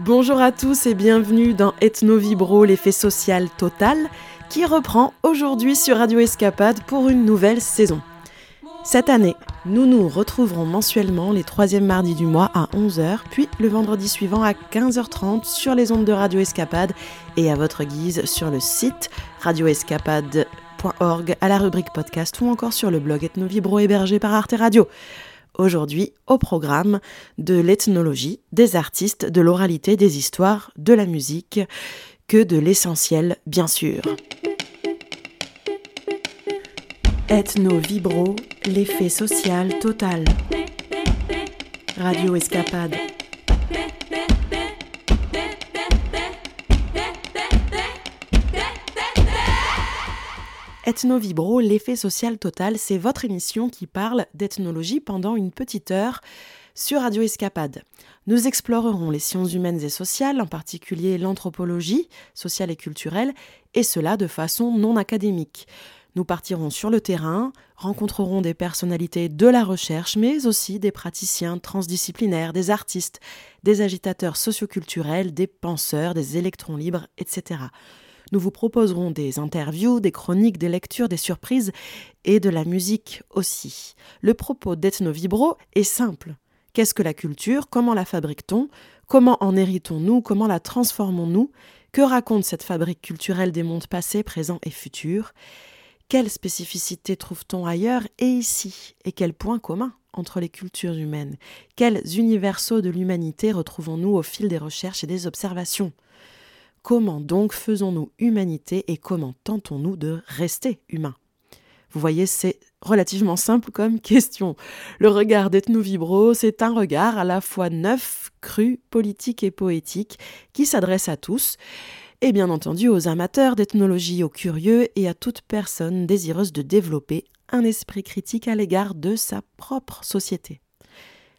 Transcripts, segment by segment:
Bonjour à tous et bienvenue dans Ethno Vibro, l'effet social total, qui reprend aujourd'hui sur Radio Escapade pour une nouvelle saison. Cette année, nous nous retrouverons mensuellement les troisièmes mardis du mois à 11h, puis le vendredi suivant à 15h30 sur les ondes de Radio Escapade et à votre guise sur le site radioescapade.org à la rubrique podcast ou encore sur le blog Ethno Vibro hébergé par Arte Radio aujourd'hui au programme de l'ethnologie, des artistes, de l'oralité, des histoires, de la musique, que de l'essentiel, bien sûr. Ethno Vibro, l'effet social total. Radio Escapade. Ethno-Vibro, l'effet social total, c'est votre émission qui parle d'ethnologie pendant une petite heure sur Radio Escapade. Nous explorerons les sciences humaines et sociales, en particulier l'anthropologie sociale et culturelle, et cela de façon non académique. Nous partirons sur le terrain, rencontrerons des personnalités de la recherche, mais aussi des praticiens transdisciplinaires, des artistes, des agitateurs socioculturels, des penseurs, des électrons libres, etc. Nous vous proposerons des interviews, des chroniques, des lectures, des surprises et de la musique aussi. Le propos d'Ethno Vibro est simple. Qu'est-ce que la culture? Comment la fabrique-t-on? Comment en héritons-nous? Comment la transformons-nous? Que raconte cette fabrique culturelle des mondes passés, présents et futurs? Quelles spécificités trouve-t-on ailleurs et ici? Et quels points communs entre les cultures humaines? Quels universaux de l'humanité retrouvons-nous au fil des recherches et des observations? Comment donc faisons-nous humanité et comment tentons-nous de rester humains? Vous voyez, c'est relativement simple comme question. Le regard d'Ethno Vibro, c'est un regard à la fois neuf, cru, politique et poétique qui s'adresse à tous et bien entendu aux amateurs d'ethnologie, aux curieux et à toute personne désireuse de développer un esprit critique à l'égard de sa propre société.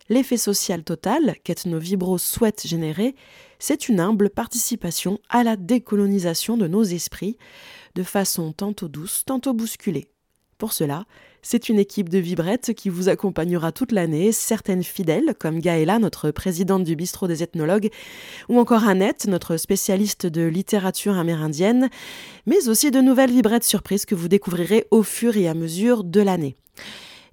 L'effet social total qu'Ethno-Vibro souhaite générer, c'est une humble participation à la décolonisation de nos esprits, de façon tantôt douce, tantôt bousculée. Pour cela, c'est une équipe de vibrettes qui vous accompagnera toute l'année, certaines fidèles, comme Gaëla, notre présidente du bistrot des ethnologues, ou encore Annette, notre spécialiste de littérature amérindienne, mais aussi de nouvelles vibrettes surprises que vous découvrirez au fur et à mesure de l'année.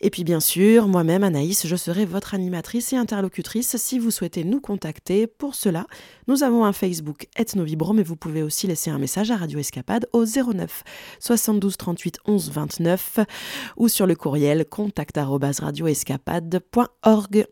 Et puis bien sûr, moi-même, Anaïs, je serai votre animatrice et interlocutrice si vous souhaitez nous contacter. Pour cela, nous avons un Facebook Ethnovibro, mais vous pouvez aussi laisser un message à Radio Escapade au 09 72 38 11 29 ou sur le courriel contact@radioescapade.org.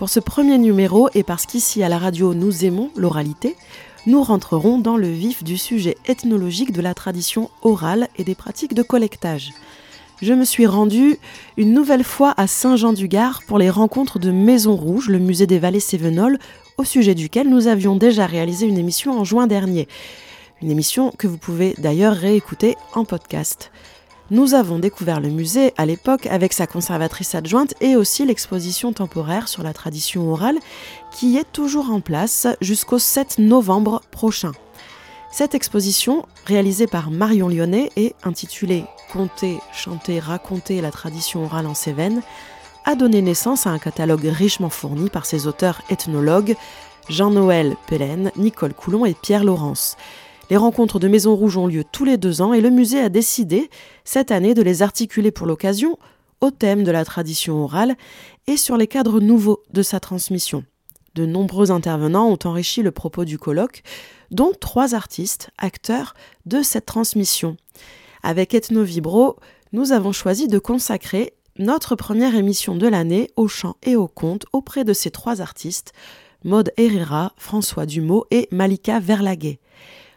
Pour ce premier numéro, et parce qu'ici à la radio nous aimons l'oralité, nous rentrerons dans le vif du sujet ethnologique de la tradition orale et des pratiques de collectage. Je me suis rendue une nouvelle fois à Saint-Jean-du-Gard pour les rencontres de Maison Rouge, le musée des vallées Cévenols, au sujet duquel nous avions déjà réalisé une émission en juin dernier. Une émission que vous pouvez d'ailleurs réécouter en podcast. Nous avons découvert le musée à l'époque avec sa conservatrice adjointe et aussi l'exposition temporaire sur la tradition orale qui est toujours en place jusqu'au 7 novembre prochain. Cette exposition, réalisée par Marion Lyonnais et intitulée Conter, chanter, raconter la tradition orale en Cévennes, a donné naissance à un catalogue richement fourni par ses auteurs ethnologues Jean-Noël Pellen, Nicole Coulon et Pierre Laurence. Les rencontres de Maison Rouge ont lieu tous les deux ans et le musée a décidé cette année de les articuler pour l'occasion au thème de la tradition orale et sur les cadres nouveaux de sa transmission. De nombreux intervenants ont enrichi le propos du colloque, dont trois artistes, acteurs de cette transmission. Avec Ethno Vibro, nous avons choisi de consacrer notre première émission de l'année au chant et au conte auprès de ces trois artistes, Maud Herrera, François Dumont et Malika Verlaguet.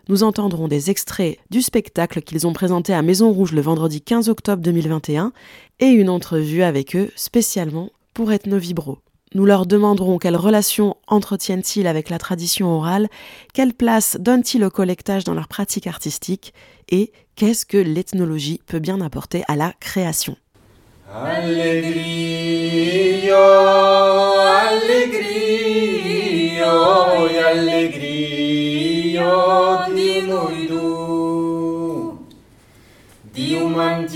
Nous entendrons des extraits du spectacle qu'ils ont présenté à Maison Rouge le vendredi 15 octobre 2021 et une entrevue avec eux spécialement pour Ethno Vibro. Nous leur demanderons quelle relation entretiennent-ils avec la tradition orale, quelle place donnent-ils au collectage dans leur pratique artistique et qu'est-ce que l'ethnologie peut bien apporter à la création. Di noi du. Dio mantenga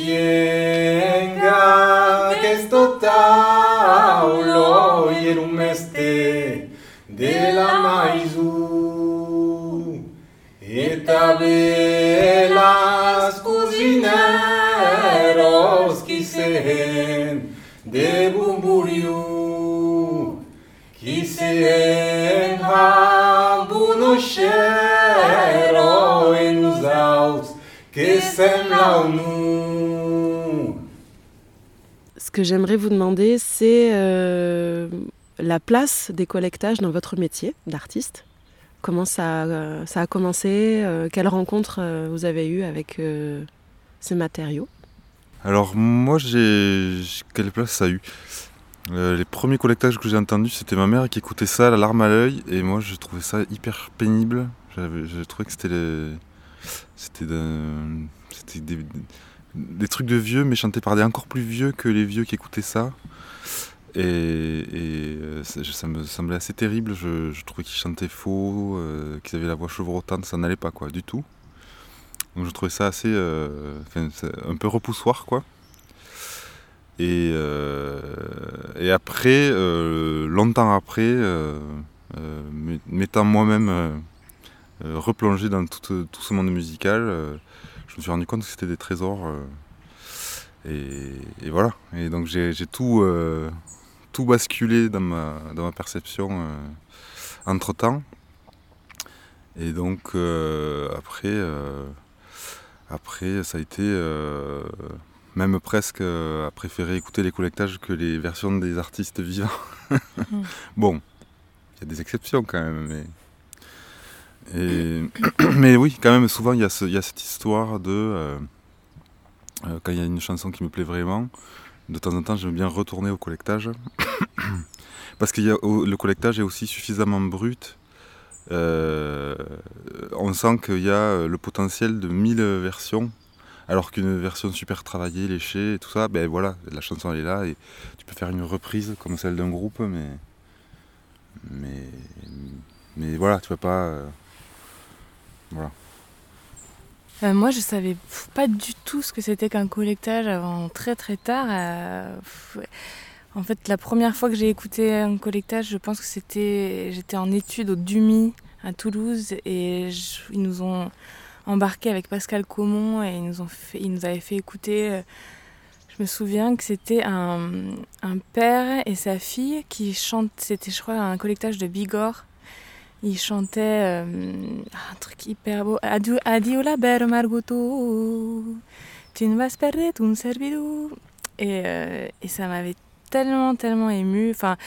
questo taulo e un meste della maisu e tabelas cusineros qui sehen de bumburiu qui sehen Ce que j'aimerais vous demander, c'est euh, la place des collectages dans votre métier d'artiste. Comment ça, euh, ça a commencé euh, Quelles rencontres euh, vous avez eues avec euh, ces matériaux Alors moi, j'ai quelle place ça a eu? Euh, Les premiers collectages que j'ai entendus, c'était ma mère qui écoutait ça, la larme à l'œil, et moi, je trouvais ça hyper pénible. Je trouvais que c'était des... trucs de vieux, mais chantés par des encore plus vieux que les vieux qui écoutaient ça. Et, euh, ça, me semblait assez terrible. Je, trouvais qu'ils chantaient faux, euh, qu'ils avaient la voix chevrotante, ça n'allait pas quoi, du tout. Donc je trouvais ça assez, un peu repoussoir quoi. Et, euh, et après, euh, longtemps après, euh, euh, m'étant moi-même euh, euh, replongé dans tout, tout ce monde musical, euh, je me suis rendu compte que c'était des trésors. euh, et, et voilà. Et donc j'ai tout, euh, tout basculé dans ma, dans ma perception entre temps. Et donc euh, après, euh, après, ça a été euh, même presque euh, à préférer écouter les collectages que les versions des artistes vivants. bon, il y a des exceptions quand même, mais. Et- mais oui, quand même, souvent il y, a ce- il y a cette histoire de. euh, euh, quand il y a une chanson qui me plaît vraiment, de temps en temps j'aime bien retourner au collectage. Parce que le collectage est aussi suffisamment brut. Euh, on sent qu'il y a le potentiel de 1000 versions, alors qu'une version super travaillée, léchée et tout ça, ben voilà, la chanson elle est là et tu peux faire une reprise comme celle d'un groupe, mais. Mais. Voilà, tu vas pas. euh, voilà. Euh, moi, je savais pas du tout ce que c'était qu'un collectage avant très très tard. euh. En fait, la première fois que j'ai écouté un collectage, je pense que c'était, j'étais en études au DUMI à Toulouse et ils nous ont embarqué avec Pascal Comon et ils nous ont fait, avaient fait écouter. euh, je me souviens que c'était un, père et sa fille qui chantent. C'était, je crois, un collectage de Bigorre. Ils chantaient euh, un truc hyper beau. Adieu, adieu la belle Margoto, tu ne vas se perdre ton servido. Et, euh, et ça m'avait tellement, tellement ému. Enfin,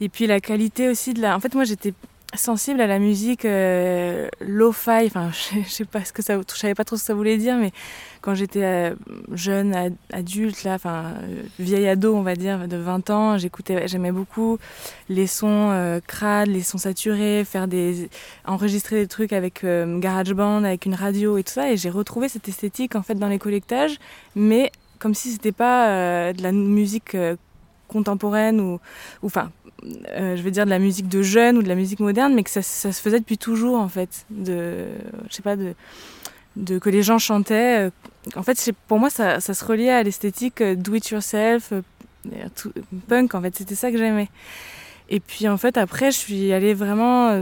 et puis la qualité aussi de la. En fait, moi j'étais sensible à la musique euh, lo-fi. Enfin, je, je sais pas ce que ça. Je savais pas trop ce que ça voulait dire, mais quand j'étais euh, jeune, ad- adulte, là, enfin, euh, vieille ado, on va dire, de 20 ans, j'écoutais, j'aimais beaucoup les sons euh, crades, les sons saturés, faire des, enregistrer des trucs avec GarageBand, avec une radio et tout ça. Et j'ai retrouvé cette esthétique en fait dans les collectages, mais comme si c'était pas de la musique contemporaine ou, ou enfin, euh, je veux dire de la musique de jeunes ou de la musique moderne, mais que ça, se faisait depuis toujours en fait, de, je sais pas, de, de que les gens chantaient. euh, En fait, pour moi, ça, se reliait à l'esthétique euh, do it yourself, punk en fait, c'était ça que j'aimais. Et puis en fait, après, je suis allée vraiment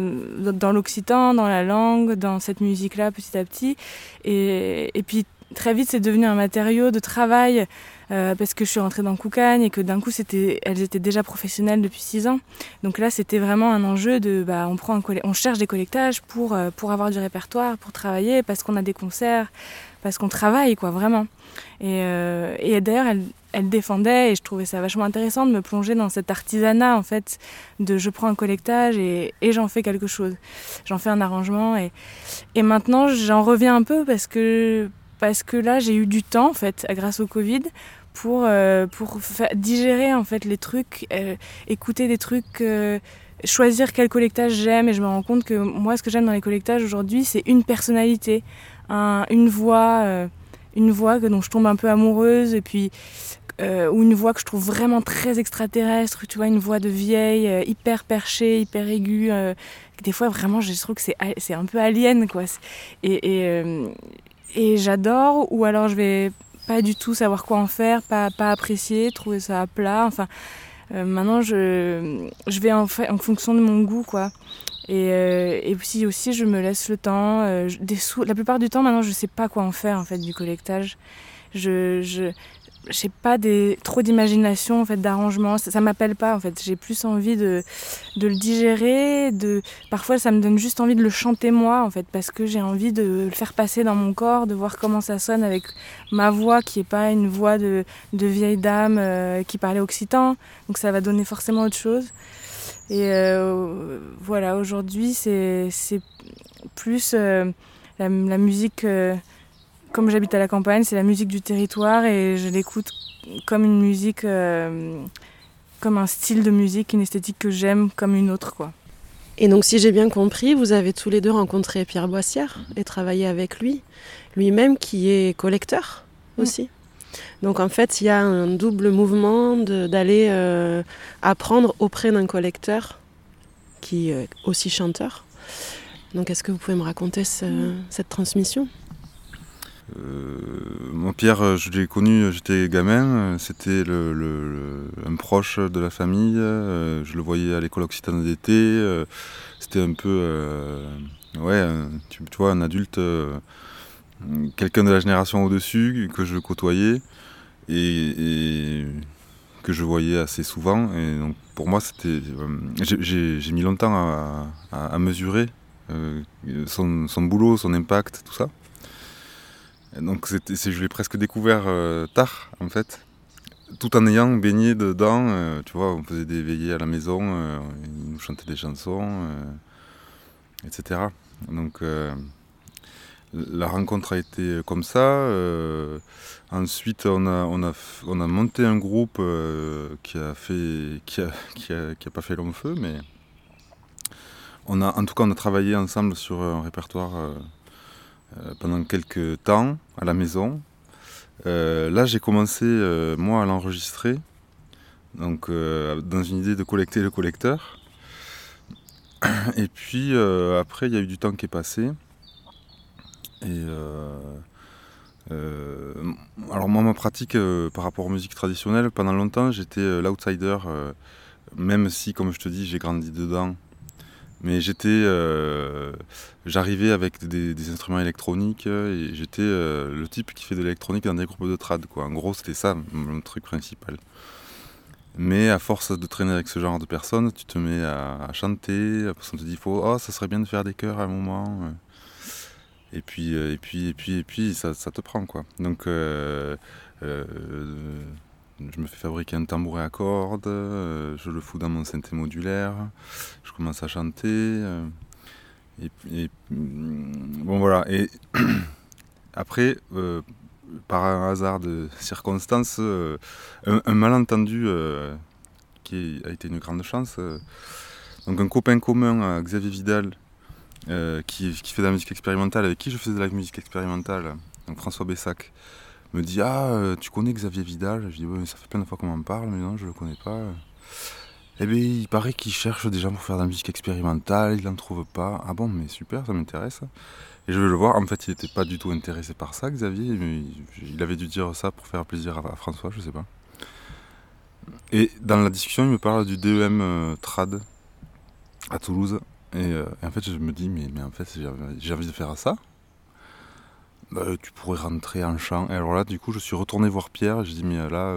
dans l'occitan, dans la langue, dans cette musique-là petit à petit. Et, et puis très vite, c'est devenu un matériau de travail euh, parce que je suis rentrée dans Koukagne et que d'un coup, c'était, elles étaient déjà professionnelles depuis six ans. Donc là, c'était vraiment un enjeu de, bah, on, prend un on cherche des collectages pour, euh, pour avoir du répertoire, pour travailler, parce qu'on a des concerts, parce qu'on travaille, quoi, vraiment. Et, euh, et d'ailleurs, elle, elle défendait, et je trouvais ça vachement intéressant de me plonger dans cet artisanat, en fait, de je prends un collectage et, et j'en fais quelque chose. J'en fais un arrangement. Et, et maintenant, j'en reviens un peu parce que parce que là j'ai eu du temps en fait grâce au Covid pour, euh, digérer en fait les trucs, euh, écouter des trucs, euh, choisir quel collectage j'aime et je me rends compte que moi ce que j'aime dans les collectages aujourd'hui c'est une personnalité, un, une voix, une voix dont je tombe un peu amoureuse et puis ou une voix que je trouve vraiment très extraterrestre, tu vois, une voix de vieille, hyper perchée, hyper aiguë. des fois, vraiment, je trouve que c'est, c'est un peu alien, quoi. Et, et j'adore, ou alors je vais pas du tout savoir quoi en faire, pas, pas apprécier, trouver ça à plat. Enfin, euh, maintenant, je, je vais en, fait, en fonction de mon goût, quoi. Et, euh, aussi, je me laisse le temps. Euh, la plupart du temps, maintenant, je sais pas quoi en faire, en fait, du collectage. Je, je, j'ai pas des, trop d'imagination en fait d'arrangement. Ça, ça m'appelle pas en fait. J'ai plus envie de, de le digérer de parfois ça me donne juste envie de le chanter moi en fait parce que j'ai envie de le faire passer dans mon corps de voir comment ça sonne avec ma voix qui est pas une voix de, de vieille dame euh, qui parlait occitan. Donc ça va donner forcément autre chose. Et euh, voilà aujourd'hui c'est plus euh, la, musique comme j'habite à la campagne, c'est la musique du territoire et je l'écoute comme une musique, euh, comme un style de musique, une esthétique que j'aime comme une autre. quoi. Et donc, si j'ai bien compris, vous avez tous les deux rencontré Pierre Boissière et travaillé avec lui, lui-même qui est collecteur aussi. Mmh. Donc, en fait, il y a un double mouvement d'aller euh, apprendre auprès d'un collecteur qui est aussi chanteur. Donc, est-ce que vous pouvez me raconter ce, mmh. cette transmission? Mon Pierre, je l'ai connu, j'étais gamin, c'était un proche de la famille, euh, je le voyais à l'école occitane d'été, euh, c'était un peu, euh, ouais, tu, vois, un adulte, euh, quelqu'un de la génération au-dessus que je côtoyais et, que je voyais assez souvent. Et donc pour moi, c'était, j'ai mis longtemps à, mesurer son boulot, son impact, tout ça. Donc je l'ai presque découvert euh, tard en fait, tout en ayant baigné dedans. Euh, tu vois, on faisait des veillées à la maison, euh, il nous chantait des chansons, euh, etc. Donc la rencontre a été comme ça. ensuite, on a, on, a, on a monté un groupe qui a fait, qui a, qui a, qui a pas fait long feu, mais on a, en tout cas, on a travaillé ensemble sur un répertoire euh, pendant quelques temps à la maison. Euh, là, j'ai commencé, euh, moi, à l'enregistrer, donc dans une idée de collecter le collecteur. Et puis, après, il y a eu du temps qui est passé. Et euh, alors moi ma pratique euh, par rapport aux musiques traditionnelles, pendant longtemps j'étais euh, l'outsider, même si comme je te dis j'ai grandi dedans mais j'étais, euh, j'arrivais avec des, instruments électroniques et j'étais euh, le type qui fait de l'électronique dans des groupes de trad. Quoi. En gros, c'était ça mon truc principal. Mais à force de traîner avec ce genre de personnes, tu te mets à, à chanter. Après, on te dit, faut, oh, ça serait bien de faire des chœurs à un moment. Et puis, euh, et puis, et puis, et puis, ça, te prend quoi. Donc, euh, euh, je me fais fabriquer un tambouret à cordes, euh, je le fous dans mon synthé modulaire, je commence à chanter. Euh, et, mm, bon voilà. Et après, euh, par un hasard de circonstances, un, malentendu qui a été une grande chance. Donc un copain commun à Xavier Vidal, qui, qui, fait de la musique expérimentale, avec qui je faisais de la musique expérimentale, donc François Bessac me dit Ah, euh, tu connais Xavier Vidal? Je dis Oui, ça fait plein de fois qu'on m'en parle, mais non, je le connais pas. Eh bien, il paraît qu'il cherche des gens pour faire de la musique expérimentale, il n'en trouve pas. Ah bon, mais super, ça m'intéresse. Et je vais le voir. En fait, il n'était pas du tout intéressé par ça, Xavier. Mais il avait dû dire ça pour faire plaisir à François, je sais pas. Et dans la discussion, il me parle du DEM Trad à Toulouse. Et, en fait, je me dis, mais, mais en fait, j'ai envie de faire ça. Bah, tu pourrais rentrer en chant. Et alors là, du coup, je suis retourné voir Pierre. Je dis, mais là,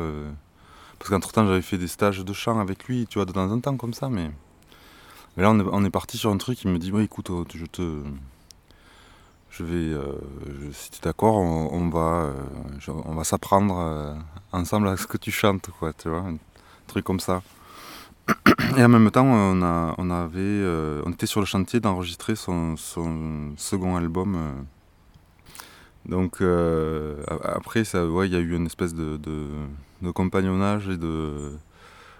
parce qu'entre temps, j'avais fait des stages de chant avec lui, tu vois, de temps en temps comme ça, mais. Mais là, on est, parti sur un truc. Il me dit, écoute, je te. Je vais. Euh, si tu es d'accord, on, va, euh, va s'apprendre euh, ensemble à ce que tu chantes, quoi, tu vois, un truc comme ça. Et en même temps, on, avait, on était sur le chantier d'enregistrer son, second album. Donc après, ça, ouais, il y a eu une espèce de de compagnonnage et de.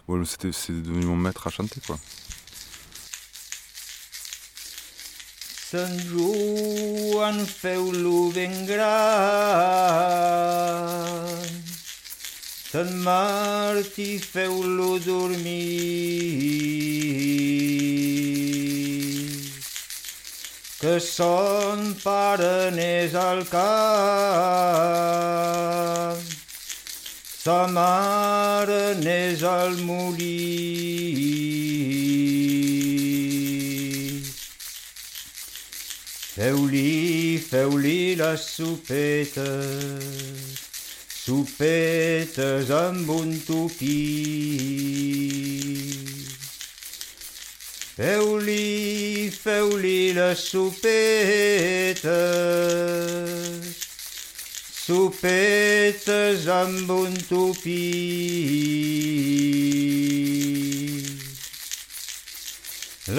Bon, c'était, c'est devenu mon maître à chanter, quoi. Sant Joan feu-lo ben gran, Sant Martí feu-lo dormir, que son pare n'és al camp, sa mare n'és al molí. Feu-li, feu-li les sopetes, sopetes amb un tupí. Feu-li, feu-li les sopetes, sopetes amb un tupí.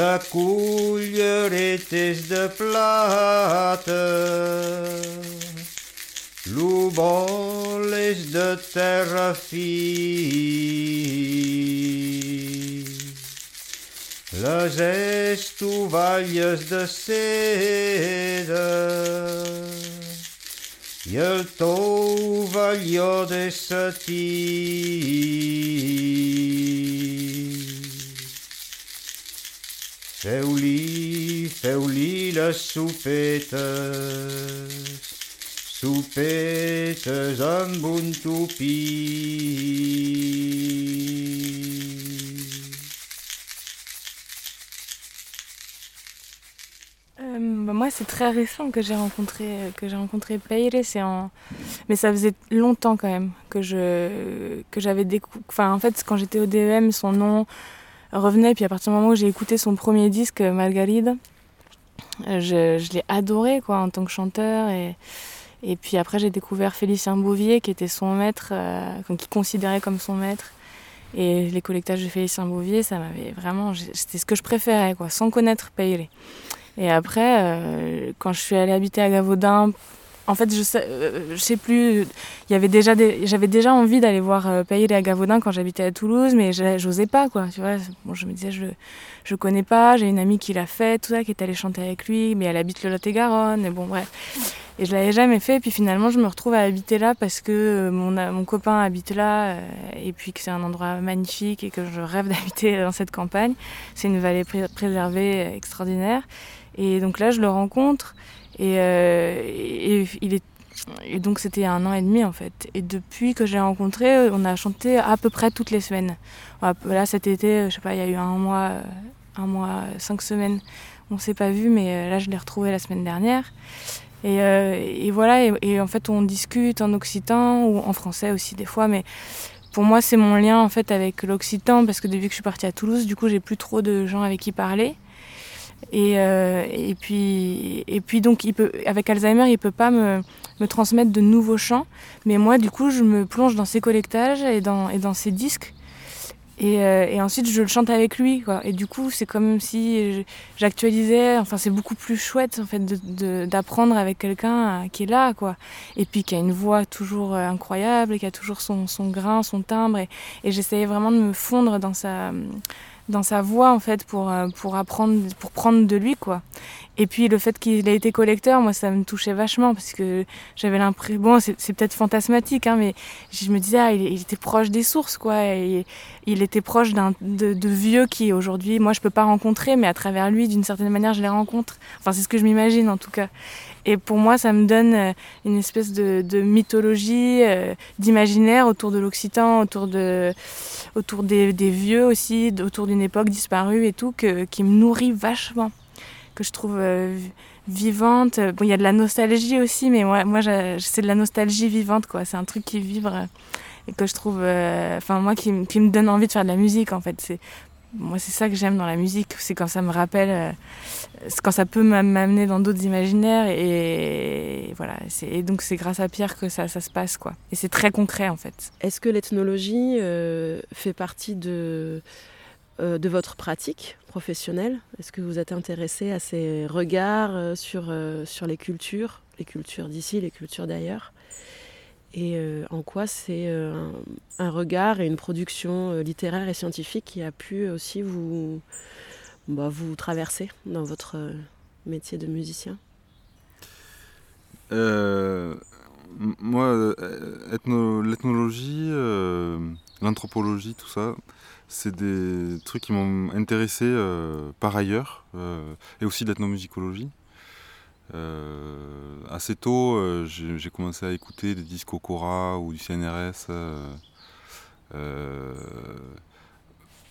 La cullereta és de plata, l'ubol és de terra fi. Les estovalles de seda i el tovalló de satí. Feu-li, feu-li les sopetes, sopetes amb un tupí. Moi, c'est très récent que j'ai rencontré que j'ai rencontré Peire. C'est en, mais ça faisait longtemps quand même que je que j'avais découvert. En fait, quand j'étais au DEM, son nom revenait. Puis à partir du moment où j'ai écouté son premier disque, Margaride, je, l'ai adoré quoi en tant que chanteur et puis après j'ai découvert Félicien Bouvier qui était son maître, euh, considérait comme son maître. Et les collectages de Félicien Bouvier, ça m'avait vraiment, c'était ce que je préférais quoi, sans connaître Peire. Et après, euh, quand je suis allée habiter à Gavaudin, en fait, je sais, euh, sais plus, il y avait déjà j'avais déjà envie d'aller voir euh, à Gavaudin quand j'habitais à Toulouse, mais j'osais pas, quoi, tu vois. Bon, je me disais, je, je connais pas, j'ai une amie qui l'a fait, tout ça, qui est allée chanter avec lui, mais elle habite le Lot-et-Garonne, et bon, bref. Et je l'avais jamais fait, et puis finalement, je me retrouve à habiter là parce que mon, mon copain habite là, et puis que c'est un endroit magnifique, et que je rêve d'habiter dans cette campagne. C'est une vallée préservée extraordinaire. Et donc là, je le rencontre. Et, euh, il est et donc c'était un an et demi en fait. Et depuis que je l'ai rencontré, on a chanté à peu près toutes les semaines. Là cet été, je sais pas, il y a eu un mois, un mois, cinq semaines, on s'est pas vu, mais euh, là je l'ai retrouvé la semaine dernière. Et, euh, et voilà, et, et, en fait on discute en occitan ou en français aussi des fois, mais pour moi c'est mon lien en fait avec l'occitan parce que depuis que je suis partie à Toulouse, du coup j'ai plus trop de gens avec qui parler. Et, euh, et, puis, et puis donc, avec Alzheimer, il ne peut pas me, me, transmettre de nouveaux chants. Mais moi, du coup, je me plonge dans ses collectages et dans, ses disques. Et, euh, et, ensuite, je le chante avec lui. Et du coup, c'est comme si j'actualisais. Enfin, c'est beaucoup plus chouette en fait, d'apprendre avec quelqu'un euh, qui est là. Quoi. Et puis, qui a une voix toujours incroyable, qui a toujours son, grain, son timbre. Et j'essayais vraiment de me fondre dans sa dans sa voix en fait pour, euh, pour apprendre pour prendre de lui quoi Et puis le fait qu'il ait été collecteur, moi ça me touchait vachement parce que j'avais l'impression, bon c'est peut-être fantasmatique, hein, mais je me disais, ah, il, était proche des sources, quoi. Et il était proche de, vieux qui aujourd'hui, moi je peux pas rencontrer, mais à travers lui, d'une certaine manière, je les rencontre. Enfin c'est ce que je m'imagine en tout cas. Et pour moi, ça me donne euh, une espèce de, mythologie, euh, d'imaginaire autour de l'Occitan, autour, de, autour des, vieux aussi, autour d'une époque disparue et tout, qui me nourrit vachement que je trouve euh, vivante. Bon, il y a de la nostalgie aussi, mais moi, moi c'est de la nostalgie vivante, quoi. C'est un truc qui vibre euh, et que je trouve, euh, enfin, moi, qui, me donne envie de faire de la musique, en fait. Moi, c'est ça que j'aime dans la musique, c'est quand ça me rappelle, quand ça peut m'amener dans d'autres imaginaires, et, voilà. Et donc, c'est grâce à Pierre que ça, ça se passe, quoi. Et c'est très concret, en fait. Est-ce que l'ethnologie fait partie de euh, de votre pratique professionnelle? Est-ce que vous êtes intéressé à ces regards euh, sur, euh, sur les cultures, les cultures d'ici, les cultures d'ailleurs? Et en quoi c'est un, regard et une production littéraire et scientifique qui a pu aussi vous, bah, vous traverser dans votre métier de musicien? Moi, l'ethnologie, l'anthropologie, tout ça, c'est des trucs qui m'ont intéressé euh, par ailleurs, euh, et aussi l'ethnomusicologie. Euh, assez tôt, j'ai commencé à écouter des disques au Cora ou du CNRS.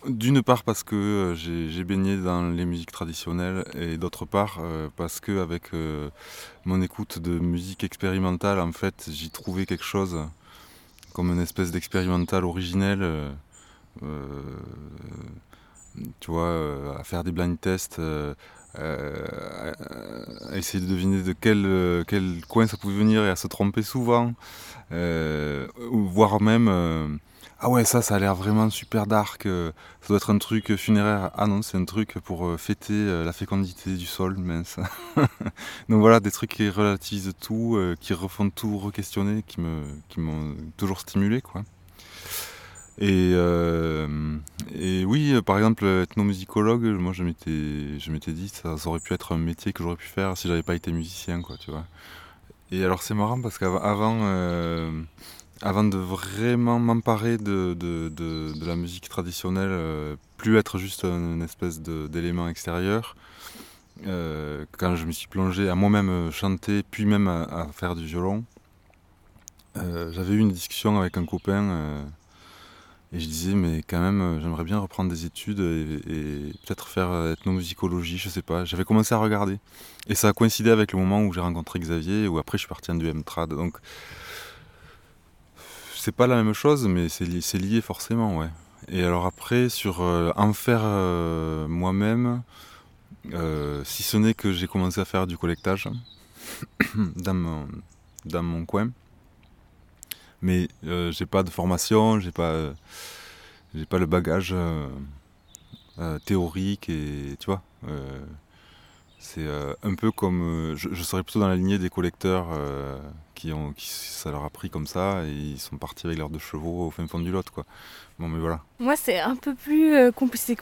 D'une part parce que j'ai baigné dans les musiques traditionnelles et d'autre part parce que avec mon écoute de musique expérimentale, en fait, j'y trouvais quelque chose comme une espèce d'expérimental originel tu vois, euh, à faire des blind tests, euh, à essayer de deviner de quel, quel coin ça pouvait venir et à se tromper souvent, voire même ah ouais ça ça a l'air vraiment super dark ça doit être un truc funéraire. Ah non c'est un truc pour fêter la fécondité du sol mince. Donc voilà des trucs qui relativisent tout qui refont tout re-questionner qui me qui m'ont toujours stimulé quoi et, euh, et oui, par exemple, ethnomusicologue, moi je m'étais, je m'étais dit ça, ça aurait pu être un métier que j'aurais pu faire si j'avais pas été musicien, quoi, tu vois. Et alors c'est marrant parce qu'avant, euh, avant de vraiment m'emparer de, de, de, la musique traditionnelle, euh, plus être juste une espèce d'élément extérieur, quand je me suis plongé à moi-même chanter, puis même à, faire du violon, j'avais eu une discussion avec un copain et je disais, mais quand même, euh, j'aimerais bien reprendre des études et, peut-être faire euh, ethnomusicologie, je sais pas. J'avais commencé à regarder. Et ça a coïncidé avec le moment où j'ai rencontré Xavier, où après je suis parti en du trad Donc, c'est pas la même chose, mais c'est lié, lié, forcément, ouais. Et alors après, sur euh, en faire moi-même, si ce n'est que j'ai commencé à faire du collectage dans mon, dans mon coin mais euh, j'ai pas de formation, j'ai pas, euh, pas le bagage euh, théorique et tu vois. c'est un peu comme, je, serais plutôt dans la lignée des collecteurs qui ont, ça leur a pris comme ça et ils sont partis avec leurs deux chevaux au fin fond du Lot, quoi. Bon, mais voilà. Moi, c'est un peu plus compliqué.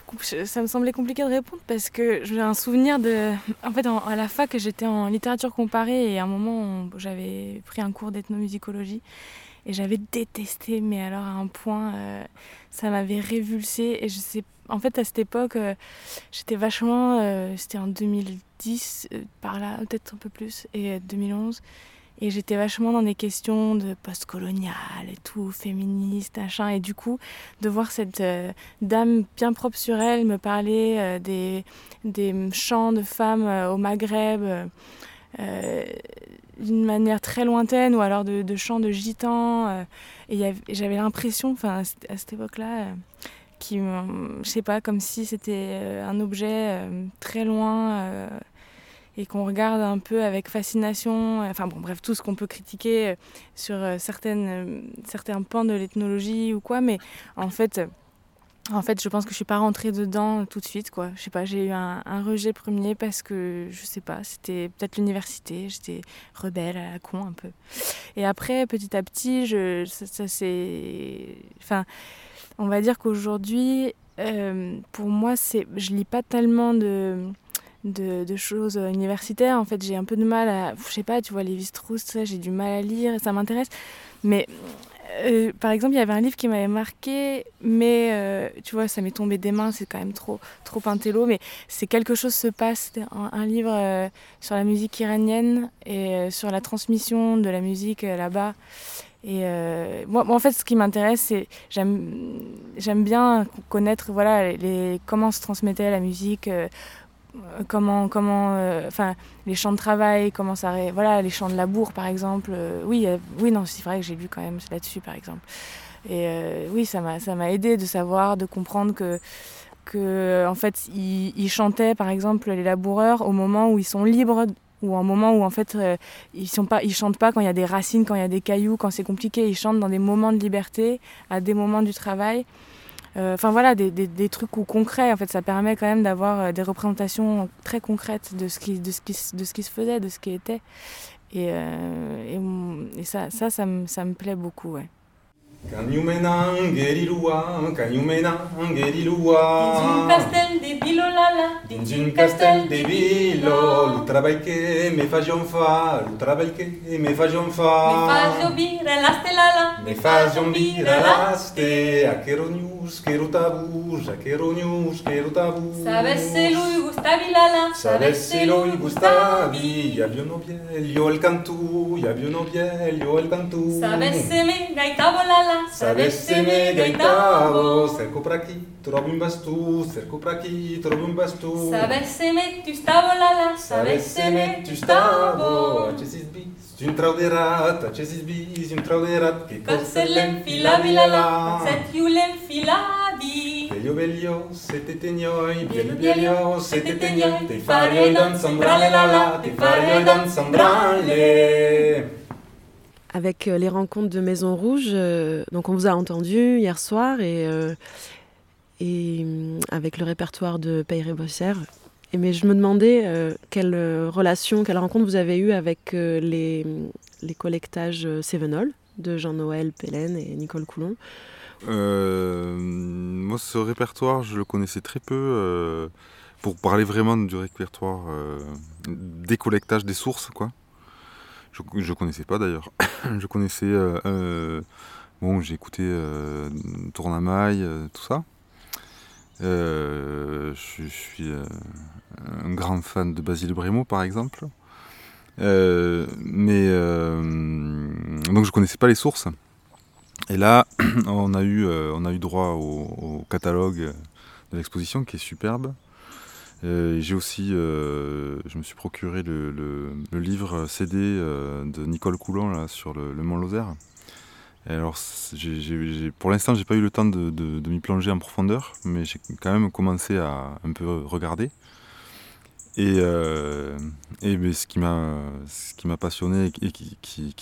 Ça me semblait compliqué de répondre parce que j'ai un souvenir de. En fait, à la fac, j'étais en littérature comparée et à un moment, j'avais pris un cours d'ethnomusicologie et j'avais détesté, mais alors à un point, euh, ça m'avait révulsé. Et je sais, en fait, à cette époque, euh, j'étais vachement. Euh, c'était en 2010, par là, peut-être un peu plus, et 2011. Et j'étais vachement dans des questions de post-colonial et tout, féministe, machin. Et du coup, de voir cette dame bien propre sur elle me parler des, des chants de femmes au Maghreb d'une manière très lointaine ou alors de, chants de gitans. Euh, et j'avais l'impression, enfin, à cette époque-là, euh, qui, je sais pas, comme si c'était euh, un objet très loin et qu'on regarde un peu avec fascination. Enfin bon, bref, tout ce qu'on peut critiquer sur certaines, certains pans de l'ethnologie ou quoi, mais en fait en fait, je pense que je suis pas rentrée dedans tout de suite, quoi. Je sais pas, j'ai eu un, rejet premier parce que, je sais pas, c'était peut-être l'université, j'étais rebelle à la con un peu. Et après, petit à petit, je, ça, c'est... Enfin, on va dire qu'aujourd'hui, euh, pour moi, c'est, je lis pas tellement de de, choses universitaires. En fait, j'ai un peu de mal à. Je sais pas, tu vois, Lévi-Strauss, ça, j'ai du mal à lire, ça m'intéresse. Mais euh, par exemple, il y avait un livre qui m'avait marqué, mais euh, tu vois, ça m'est tombé des mains, c'est quand même trop, trop intello, mais c'est Quelque chose se passe, un, un livre euh, sur la musique iranienne et sur la transmission de la musique là-bas. Et moi, en fait, ce qui m'intéresse, c'est j'aime bien connaître voilà les, comment se transmettait la musique euh, comment comment euh, enfin les champs de travail comment ça voilà les champs de labour par exemple euh, oui oui non c'est vrai que j'ai lu quand même là-dessus par exemple. Et oui ça m'a ça m'a aidé de savoir de comprendre que que en fait ils, chantaient par exemple les laboureurs au moment où ils sont libres ou un moment où en fait ils sont pas ils chantent pas quand il y a des racines quand il y a des cailloux quand c'est compliqué. Ils chantent dans des moments de liberté à des moments du travail enfin voilà, des, des, des, trucs concrets. En fait, ça permet quand même d'avoir euh, des représentations très concrètes de ce, qui, de, ce qui, de ce qui se faisait, de ce qui était. Et, euh, et, et ça, ça, ça, me, ça me plaît beaucoup. Ouais. Kanyumena kanyumena castel de castel de bilo, que me fa, que me fa. Me me l'aste, a tabús, quiero tabús, quiero news, quiero tabús. Sabesselo y gustavi lala, sabesselo y gustavi, ya vio no biel, yo el cantú, ya vio no biel, yo el cantú. Sabesseme gaitavo lala, sabesseme gaitavo, cerco por aquí, trovo un bastú, cerco por aquí, trovo un bastú. Sabesseme tu stavo lala, sabesseme tu stavo, de rat, de rat, che set. Belio belio, belio belio, te te avec euh, les rencontres de Maison Rouge. Euh, donc on vous a entendu hier soir et, euh, et avec le répertoire de Peyre Bossière. Mais je me demandais quelle relation, quelle rencontre vous avez eue avec les, les collectages Sevenol de Jean-Noël Pellen et Nicole Coulon? moi, ce répertoire, je le connaissais très peu. pour parler vraiment du répertoire des collectages des sources, quoi. Je, je connaissais pas d'ailleurs. je connaissais. Euh, euh, bon, j'ai écouté euh, Tournamaille, euh, tout ça. Je, suis un grand fan de Basile Brémo, par exemple. mais donc je connaissais pas les sources. Et là, on a eu, on a eu droit au catalogue de l'exposition qui est superbe. Euh, j'ai aussi, euh, je me suis procuré le, le, livre CD euh, de Nicole Coulon sur le, Mont Lozère. Alors, pour l'instant, j'ai pas eu le temps de, m'y plonger en profondeur, mais j'ai quand même commencé à un peu regarder. Et, et mais ce qui m'a, passionné et qui,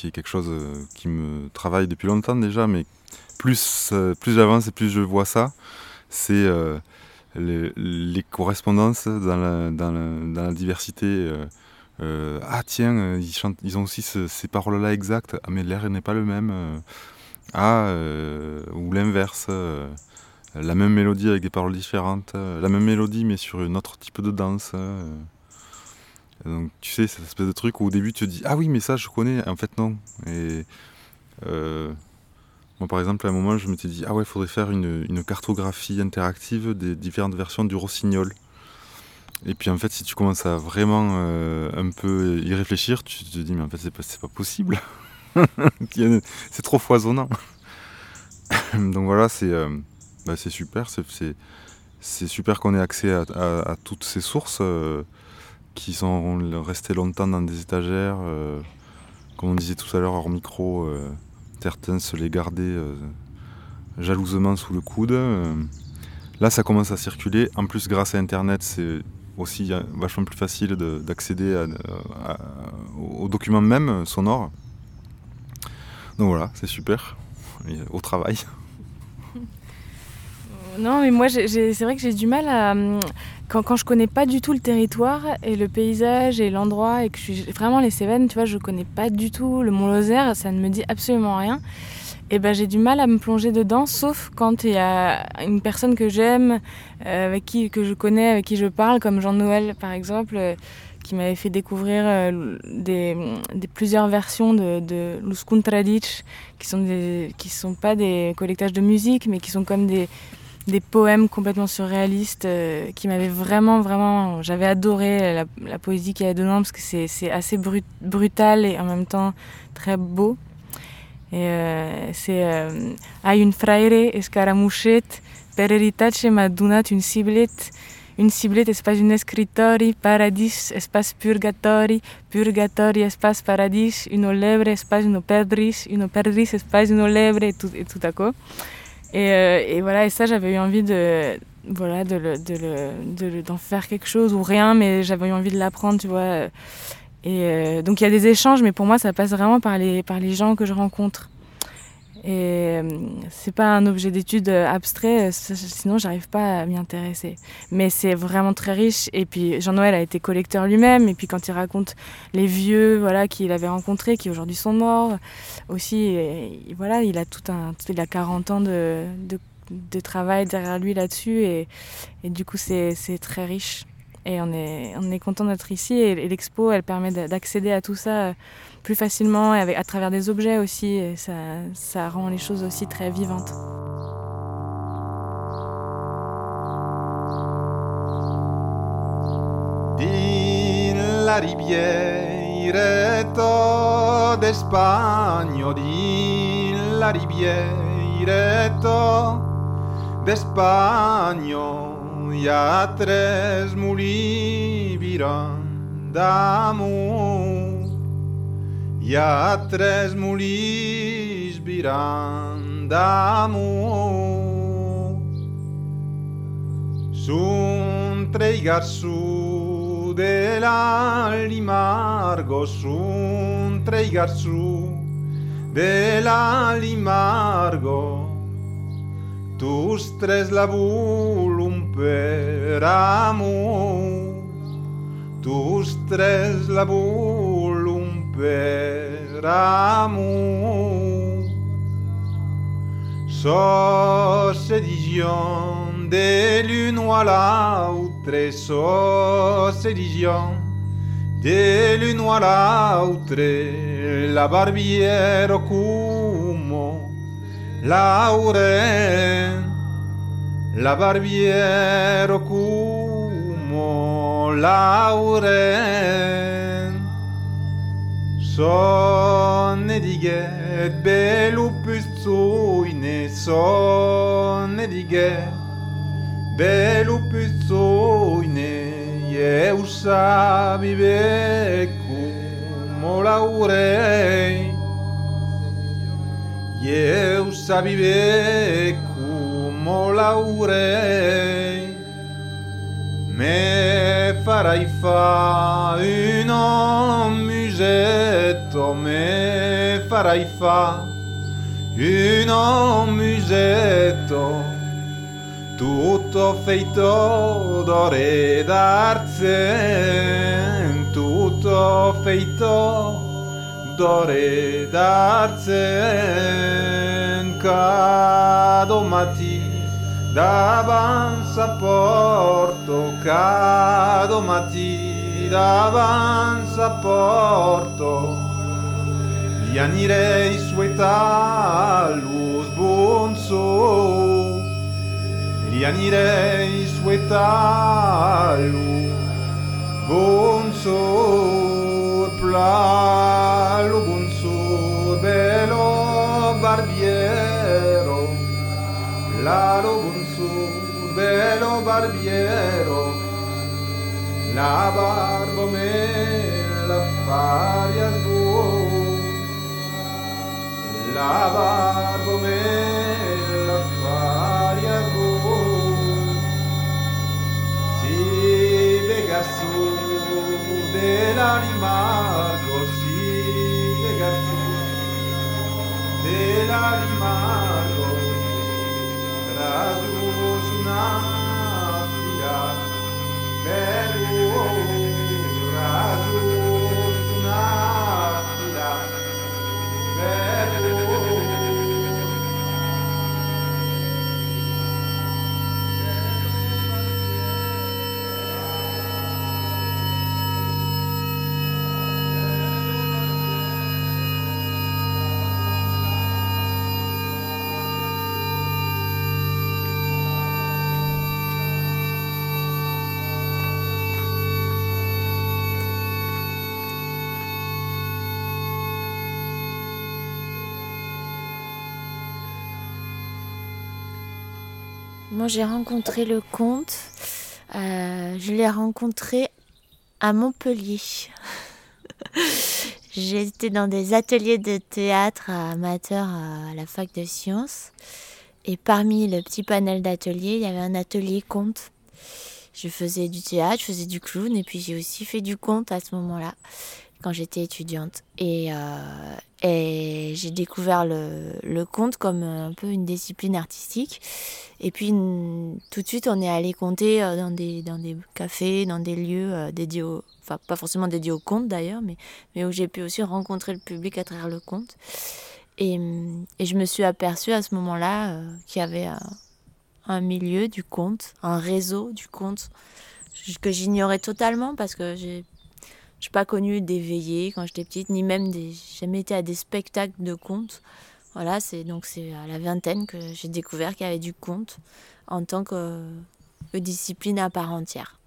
est quelque chose qui me travaille depuis longtemps déjà, mais plus, plus j'avance et plus je vois ça, c'est les, correspondances dans la, diversité. Euh, euh, ah tiens, euh, ils ont aussi ces paroles-là exactes. Ah mais l'air n'est pas le même. Ah, ou l'inverse. la même mélodie avec des paroles différentes. la même mélodie mais sur un autre type de danse. donc tu sais, cette espèce de truc où au début tu te dis ah oui mais ça je connais. En fait non. Et moi, par exemple, à un moment, je m'étais dit, ah ouais, il faudrait faire une, cartographie interactive des différentes versions du rossignol. Et puis, en fait, si tu commences à vraiment euh, un peu y réfléchir, tu te dis, mais en fait, c'est pas possible. c'est trop foisonnant. Donc voilà, c'est euh, bah, super. C'est super qu'on ait accès à, toutes ces sources euh, qui sont restées longtemps dans des étagères. comme on disait tout à l'heure hors micro certains se les gardaient euh, jalousement sous le coude. Euh, là, ça commence à circuler. En plus, grâce à Internet, c'est aussi euh, vachement plus facile d'accéder aux documents même sonores. Donc voilà, c'est super. au travail. Non, mais moi, c'est vrai que j'ai du mal à. Quand, quand, je connais pas du tout le territoire et le paysage et l'endroit, et que je suis vraiment les Cévennes, tu vois, je connais pas du tout le Mont Lozère, ça ne me dit absolument rien. et ben j'ai du mal à me plonger dedans, sauf quand il y a une personne que j'aime, euh, avec qui que je connais, avec qui je parle, comme Jean-Noël par exemple, euh, qui m'avait fait découvrir euh, des, plusieurs versions de, de qui sont qui sont pas des collectages de musique, mais qui sont comme des des poèmes complètement surréalistes qui m'avaient vraiment, vraiment. J'avais adoré la, poésie qu'il y a dedans parce que c'est assez brut, brutal et en même temps très beau. Et euh, c'est euh, Hay un fraire escaramuchet per eritace m'ha donat une ciblette. Une ciblette espace un escritori, paradis espace purgatori, purgatori espace paradis, une lebre espace une perdris, une perdris espace une lebre et tout, et tout à coup. Et, euh, et, voilà, et ça j'avais eu envie de, voilà, de, le, de, le, d'en faire quelque chose ou rien, mais j'avais eu envie de l'apprendre, tu vois. Et euh, donc il y a des échanges, mais pour moi, ça passe vraiment par les, par les gens que je rencontre. Et euh, c'est pas un objet d'étude abstrait, sinon j'arrive pas à m'y intéresser. Mais c'est vraiment très riche. Et puis Jean-Noël a été collecteur lui-même. Et puis quand il raconte les vieux, voilà, qu'il avait rencontrés, qui aujourd'hui sont morts, aussi, voilà, il a tout un, il a 40 ans de, de, de travail derrière lui là-dessus. Et, et du coup, c'est très riche. Et on est, on est content d'être ici. Et, l'expo, elle permet d'accéder à tout ça euh, plus facilement et avec, à travers des objets aussi. Et ça, ça rend les choses aussi très vivantes. La din la d'Espagna. hi ha tres molí viran d'amor. Hi ha tres molís viran d'amor. Son tre garzú de l'alimargo, son tre garzú de l'alimargo. tus tres la volum per amor, tus tres la volum per amor. se dijon de l'un o l'autre, so se dijon de l'un o l'autre, la barbière au cou. lauren la barbiero cumo lauren son ediget belu pustuine son ediget belu pustuine e usabi becu mo lauren Eu sabive como laurei Me farai fa un musetto Me farai fa un musetto Tutto feito d'ore d'arzen Tutto feito dore darzen cadomati davanti a porto cadomati davanti a porto. Ianirei sueta luz bonso Ianirei sueta luz bonso lo bunsu bello barbiero. La lo bunsu bello barbiero. La barbo me la faria tu la barbo me la faria tu si vega su dell'anima Lord. Moi, j'ai rencontré le conte. Euh, je l'ai rencontré à Montpellier. J'étais dans des ateliers de théâtre amateurs à la fac de sciences. Et parmi le petit panel d'ateliers, il y avait un atelier conte. Je faisais du théâtre, je faisais du clown et puis j'ai aussi fait du conte à ce moment-là quand j'étais étudiante. Et, euh, et j'ai découvert le, le, conte comme un peu une discipline artistique. Et puis tout de suite, on est allé compter euh, dans des, dans des cafés, dans des lieux euh, dédiés au, enfin pas forcément dédiés au conte d'ailleurs, mais, mais où j'ai pu aussi rencontrer le public à travers le conte. Et, et je me suis aperçue à ce moment-là euh, qu'il y avait un, un milieu du conte, un réseau du conte que j'ignorais totalement parce que j'ai je n'ai pas connu des veillées quand j'étais petite, ni même des, jamais été à des spectacles de contes. Voilà, c'est donc c'est à la vingtaine que j'ai découvert qu'il y avait du conte en tant que, que, discipline à part entière.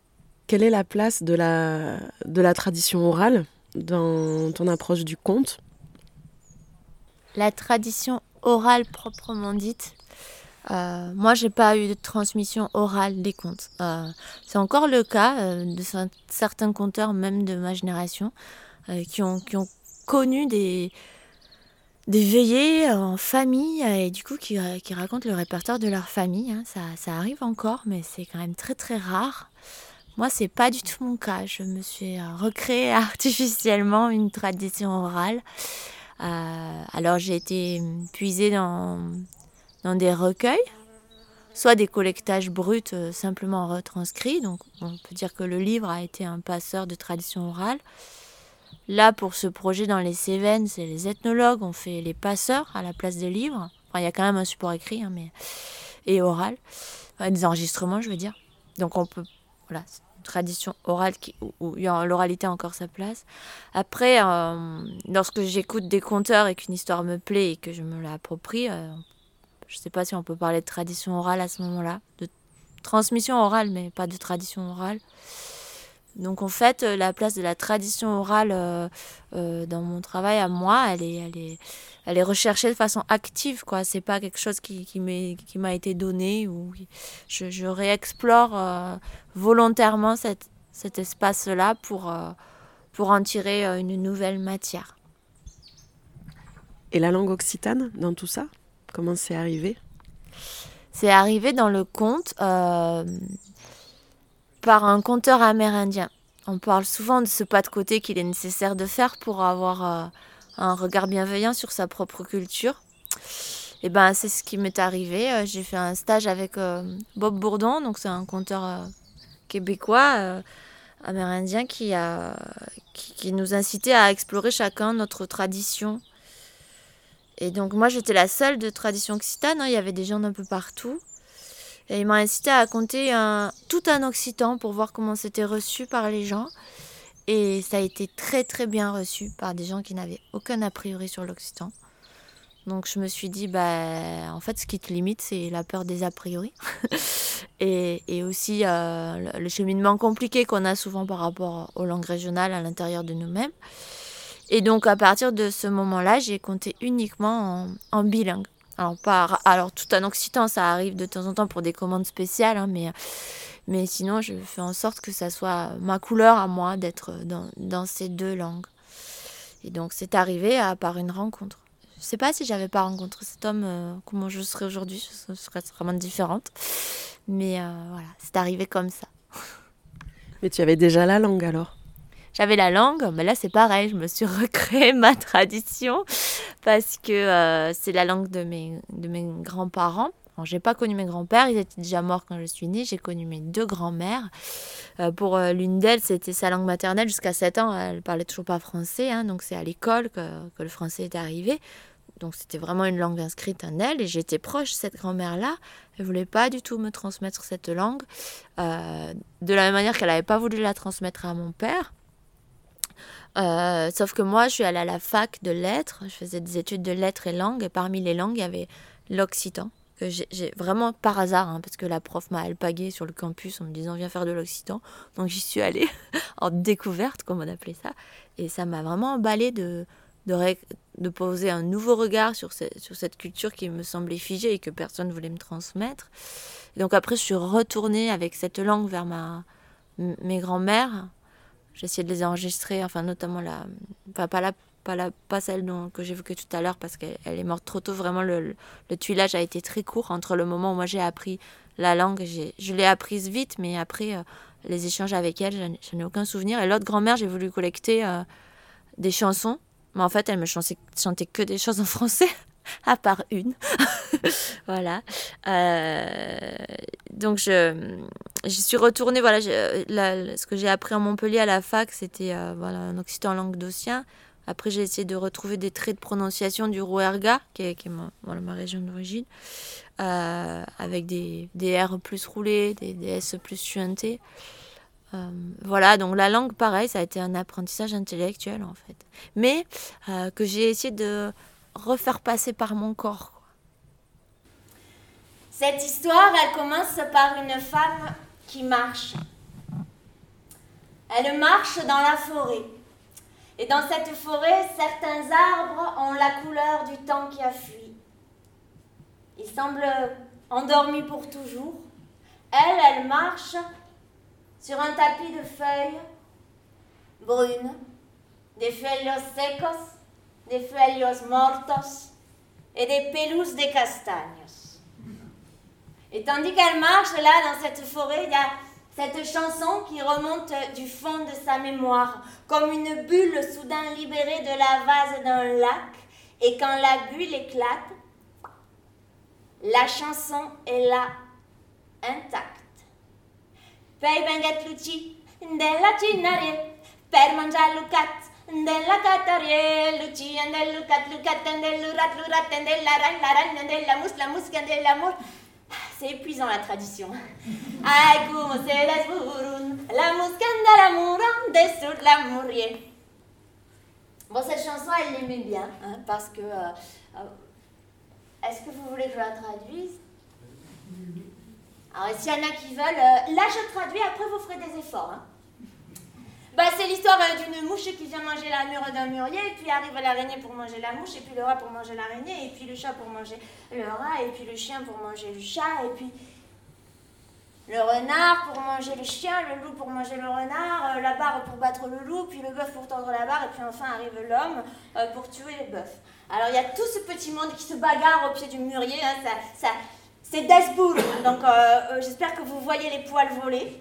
Quelle est la place de la, de la tradition orale dans ton approche du conte? La tradition orale proprement dite, euh, moi, j'ai pas eu de transmission orale des contes. Euh, c'est encore le cas euh, de certains conteurs, même de ma génération, euh, qui, ont, connu des, veillées en famille et du coup qui, racontent le répertoire de leur famille. Hein. Ça, arrive encore, mais c'est quand même très très rare. Moi, c'est pas du tout mon cas. Je me suis recréé artificiellement une tradition orale. alors, j'ai été puisée dans dans des recueils, soit des collectages bruts euh, simplement retranscrits. Donc on peut dire que le livre a été un passeur de tradition orale. Là, pour ce projet dans les Cévennes, c'est les ethnologues ont fait les passeurs à la place des livres. Il y a quand même un support écrit, hein, mais et oral, des enregistrements, je veux dire. Donc on peut, voilà, une tradition orale qui, où, l'oralité a encore sa place. Après, euh, lorsque j'écoute des conteurs et qu'une histoire me plaît et que je me l'approprie, euh, je ne sais pas si on peut parler de tradition orale à ce moment-là, de transmission orale, mais pas de tradition orale. Donc en fait, euh, la place de la tradition orale euh, euh, dans mon travail à moi, elle est, elle est, elle est recherchée de façon active. quoi. C'est pas quelque chose qui, qui m'a été donné ou je, réexplore volontairement cet espace-là pour, pour en tirer une nouvelle matière. Et la langue occitane dans tout ça? Comment c'est arrivé? C'est arrivé dans le conte euh, par un conteur amérindien. On parle souvent de ce pas de côté qu'il est nécessaire de faire pour avoir euh, un regard bienveillant sur sa propre culture. Et ben c'est ce qui m'est arrivé. Euh, j'ai fait un stage avec Bob Bourdon, donc c'est un conteur québécois amérindien qui a qui nous incitait à explorer chacun notre tradition et donc moi j'étais la seule de tradition occitane, hein. il y avait des gens d'un peu partout. Et il m'a incité à raconter un, tout un occitan pour voir comment c'était reçu par les gens. Et ça a été très très bien reçu par des gens qui n'avaient aucun a priori sur l'occitan. Donc je me suis dit, bah, en fait ce qui te limite c'est la peur des a priori. et, aussi euh, le cheminement compliqué qu'on a souvent par rapport aux langues régionales à l'intérieur de nous-mêmes. Et donc à partir de ce moment-là, j'ai compté uniquement en, bilingue. Alors, pas, alors tout en occitan, ça arrive de temps en temps pour des commandes spéciales, hein, mais, mais sinon je fais en sorte que ça soit ma couleur à moi d'être dans, dans, ces deux langues. Et donc c'est arrivé par une rencontre. Je ne sais pas si j'avais pas rencontré cet homme, euh, comment je serais aujourd'hui, je serais vraiment différente. Mais euh, voilà, c'est arrivé comme ça. Mais tu avais déjà la langue alors? J'avais la langue, mais là c'est pareil, je me suis recréé ma tradition parce que euh, c'est la langue de mes, de mes grands-parents. J'ai pas connu mes grands-pères, ils étaient déjà morts quand je suis née. J'ai connu mes deux grands-mères. Euh, pour euh, l'une d'elles, c'était sa langue maternelle jusqu'à 7 ans. Elle parlait toujours pas français, hein, donc c'est à l'école que, que, le français est arrivé. Donc c'était vraiment une langue inscrite en elle et j'étais proche de cette grand-mère-là. Elle voulait pas du tout me transmettre cette langue, de la même manière qu'elle n'avait pas voulu la transmettre à mon père. Euh, sauf que moi, je suis allée à la fac de lettres. Je faisais des études de lettres et langues. Et parmi les langues, il y avait l'occitan. Que j'ai vraiment par hasard, hein, parce que la prof m'a alpagué sur le campus en me disant viens faire de l'occitan. Donc j'y suis allée en découverte, comme on appelait ça. Et ça m'a vraiment emballé de, de, de poser un nouveau regard sur, sur cette culture qui me semblait figée et que personne ne voulait me transmettre. donc après, je suis retournée avec cette langue vers ma, mes grands-mères. J'ai essayé de les enregistrer, enfin notamment la, enfin pas la, pas la, pas celle dont, que j'évoquais tout à l'heure parce qu'elle est morte trop tôt. Vraiment, le, le, tuilage a été très court entre le moment où moi j'ai appris la langue, je l'ai apprise vite, mais après euh, les échanges avec elle, je n'ai aucun souvenir. Et l'autre grand-mère, j'ai voulu collecter euh, des chansons, mais en fait, elle me chantait, chantait que des choses en français à part une. voilà. Euh, donc, je, j'y suis retournée. Voilà, ce que j'ai appris en Montpellier à la fac, c'était euh, voilà, un occitan langue d'Ossien. Après, j'ai essayé de retrouver des traits de prononciation du rouerga, qui est, qui est ma, voilà, ma, région d'origine, euh, avec des, des, R plus roulés, des, des S plus chuintés. Euh, voilà, donc la langue, pareil, ça a été un apprentissage intellectuel en fait. Mais euh, que j'ai essayé de refaire passer par mon corps. Cette histoire, elle commence par une femme qui marche. Elle marche dans la forêt. Et dans cette forêt, certains arbres ont la couleur du temps qui a fui. Ils semblent endormis pour toujours. Elle, elle marche sur un tapis de feuilles brunes, des feuilles secos, des feuilles mortos et des pelouses de castagnes. Et tandis qu'elle marche là dans cette forêt, il y a cette chanson qui remonte du fond de sa mémoire, comme une bulle soudain libérée de la vase d'un lac. Et quand la bulle éclate, la chanson est là, intacte. Pei luci della cinare per della catarie luci del lucat lucat del lurat lurat della ran la ran della mus la musca dell'amor c'est épuisant la tradition. Ai come se la sburun, la muscanda la mura, dessous la mourir. Bon, cette chanson, elle l'aimait bien, hein, parce que. Euh, euh, Est-ce que vous voulez que je la traduise? Alors, s'il y en a qui veulent, euh, là je traduis, après vous ferez des efforts. Hein. Bah, c'est l'histoire euh, d'une mouche qui vient manger la mûre d'un mûrier, et puis arrive l'araignée pour manger la mouche, et puis le rat pour manger l'araignée, et puis le chat pour manger le rat, et puis le chien pour manger le chat, et puis le renard pour manger le chien, le loup pour manger le renard, euh, la barre pour battre le loup, puis le bœuf pour tendre la barre, et puis enfin arrive l'homme euh, pour tuer le bœuf. Alors il y a tout ce petit monde qui se bagarre au pied du mûrier, hein, ça, ça, c'est Desbourg, donc j'espère que vous voyez les poils voler.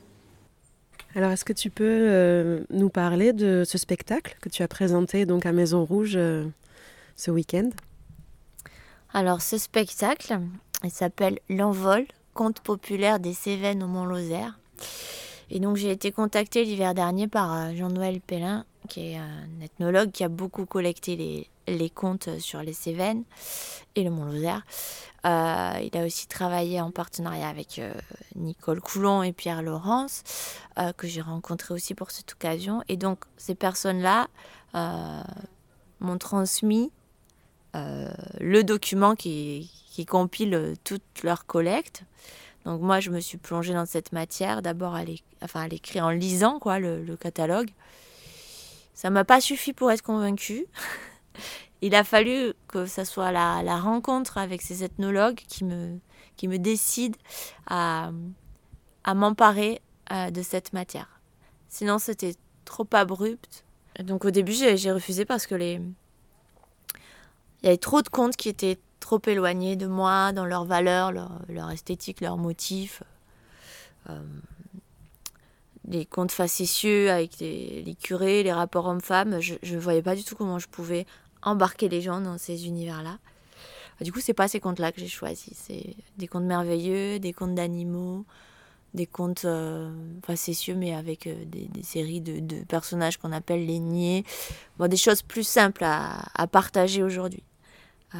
Alors, est-ce que tu peux euh, nous parler de ce spectacle que tu as présenté donc à Maison Rouge euh, ce week-end? Alors, ce spectacle, il s'appelle L'envol, conte populaire des Cévennes au Mont-Lozère. Et donc, j'ai été contactée l'hiver dernier par euh, Jean-Noël Pellin, qui est un ethnologue qui a beaucoup collecté les, les contes sur les Cévennes et le Mont-Lozère. Euh, il a aussi travaillé en partenariat avec euh, Nicole Coulon et Pierre Laurence, euh, que j'ai rencontré aussi pour cette occasion. Et donc, ces personnes-là m'ont transmis le document qui, compile toute leur collecte. Donc moi, je me suis plongée dans cette matière, d'abord à l'écrire en lisant quoi, le, le catalogue. Ça m'a pas suffi pour être convaincue. il a fallu que ce soit la, la, rencontre avec ces ethnologues qui me, qui me décide à, à m'emparer euh, de cette matière. Sinon, c'était trop abrupt. Donc au début, j'ai refusé parce que les... il y avait trop de contes qui étaient trop éloignés de moi, dans leurs valeurs, leur, leur esthétique, leurs motifs. Euh, les contes facétieux avec les, curés, les rapports hommes-femmes, je ne voyais pas du tout comment je pouvais embarquer les gens dans ces univers-là. Du coup, c'est pas ces contes-là que j'ai choisis. C'est des contes merveilleux, des contes d'animaux, des contes euh, facétieux, mais avec euh, des, séries de, personnages qu'on appelle les niais. Des choses plus simples à, à partager aujourd'hui. Euh,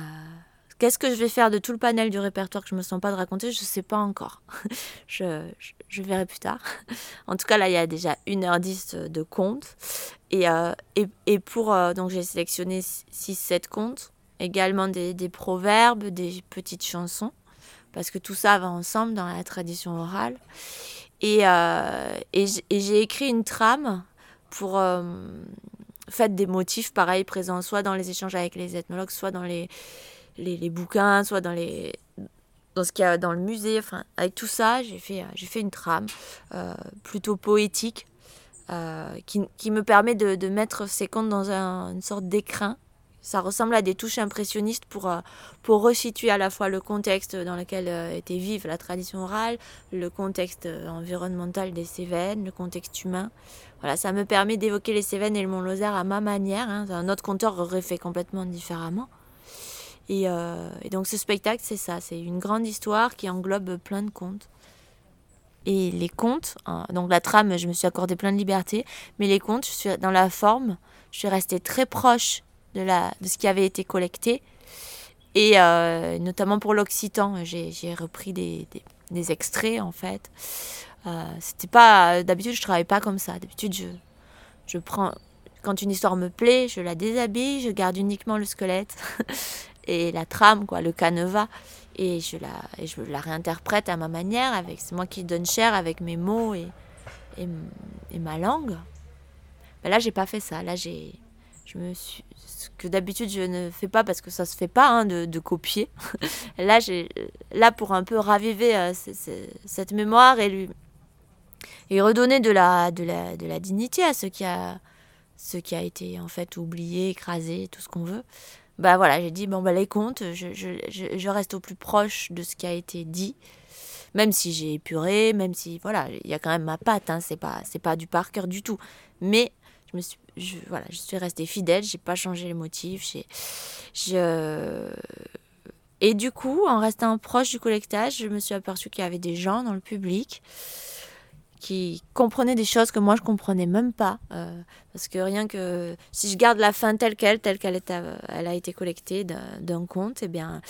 Qu'est-ce que je vais faire de tout le panel du répertoire que je me sens pas de raconter Je ne sais pas encore. je, verrai plus tard. en tout cas, là, il y a déjà 1h10 de contes. Et, euh, et, et, pour. Euh, donc, j'ai sélectionné 6-7 contes. Également des, des, proverbes, des petites chansons. Parce que tout ça va ensemble dans la tradition orale. Et, euh, et j'ai écrit une trame pour euh, des motifs pareils présents soit dans les échanges avec les ethnologues, soit dans les, les, bouquins, soit dans les dans ce qu'il y a dans le musée. Enfin, avec tout ça, j'ai fait, j'ai fait une trame euh, plutôt poétique euh, qui, qui, me permet de, de, mettre ces contes dans un, une sorte d'écrin ça ressemble à des touches impressionnistes pour, euh, pour resituer à la fois le contexte dans lequel euh, était vive la tradition orale, le contexte euh, environnemental des Cévennes, le contexte humain. Voilà, ça me permet d'évoquer les Cévennes et le Mont Lozère à ma manière. Hein. Un autre conteur aurait fait complètement différemment. Et, et donc ce spectacle, c'est ça, c'est une grande histoire qui englobe plein de contes. Et les contes, hein, donc la trame, je me suis accordé plein de liberté, mais les contes, dans la forme, je suis restée très proche de, la, de ce qui avait été collecté. Et euh, notamment pour l'occitan, j'ai repris des, des, des, extraits en fait. Euh, C'était pas d'habitude je travaille pas comme ça. D'habitude je, je prends quand une histoire me plaît, je la déshabille, je garde uniquement le squelette la trame quoi, le canevas et je la et je la réinterprète à ma manière avec c'est moi qui donne cher avec mes mots et et, ma langue. Mais là j'ai pas fait ça. Là j'ai je me suis ce que d'habitude je ne fais pas parce que ça se fait pas hein, de, copier. là, j'ai là pour un peu raviver euh, cette mémoire et lui et redonner de la de la de la dignité à ce qui a ce qui a été en fait oublié, écrasé, tout ce qu'on veut. Bah voilà, j'ai dit bon bah les contes, je, je, je, je, reste au plus proche de ce qui a été dit, même si j'ai épuré, même si voilà, il y a quand même ma patte, hein, c'est pas pas du par cœur du tout, mais je me suis je, voilà, je suis restée fidèle, j'ai pas changé les motifs. J'ai, je... Et du coup, en restant proche du collectage, je me suis aperçue qu'il y avait des gens dans le public qui comprenaient des choses que moi je comprenais même pas. Euh, parce que rien que si je garde la fin telle qu'elle, telle qu'elle elle a été collectée d'un conte, eh bien,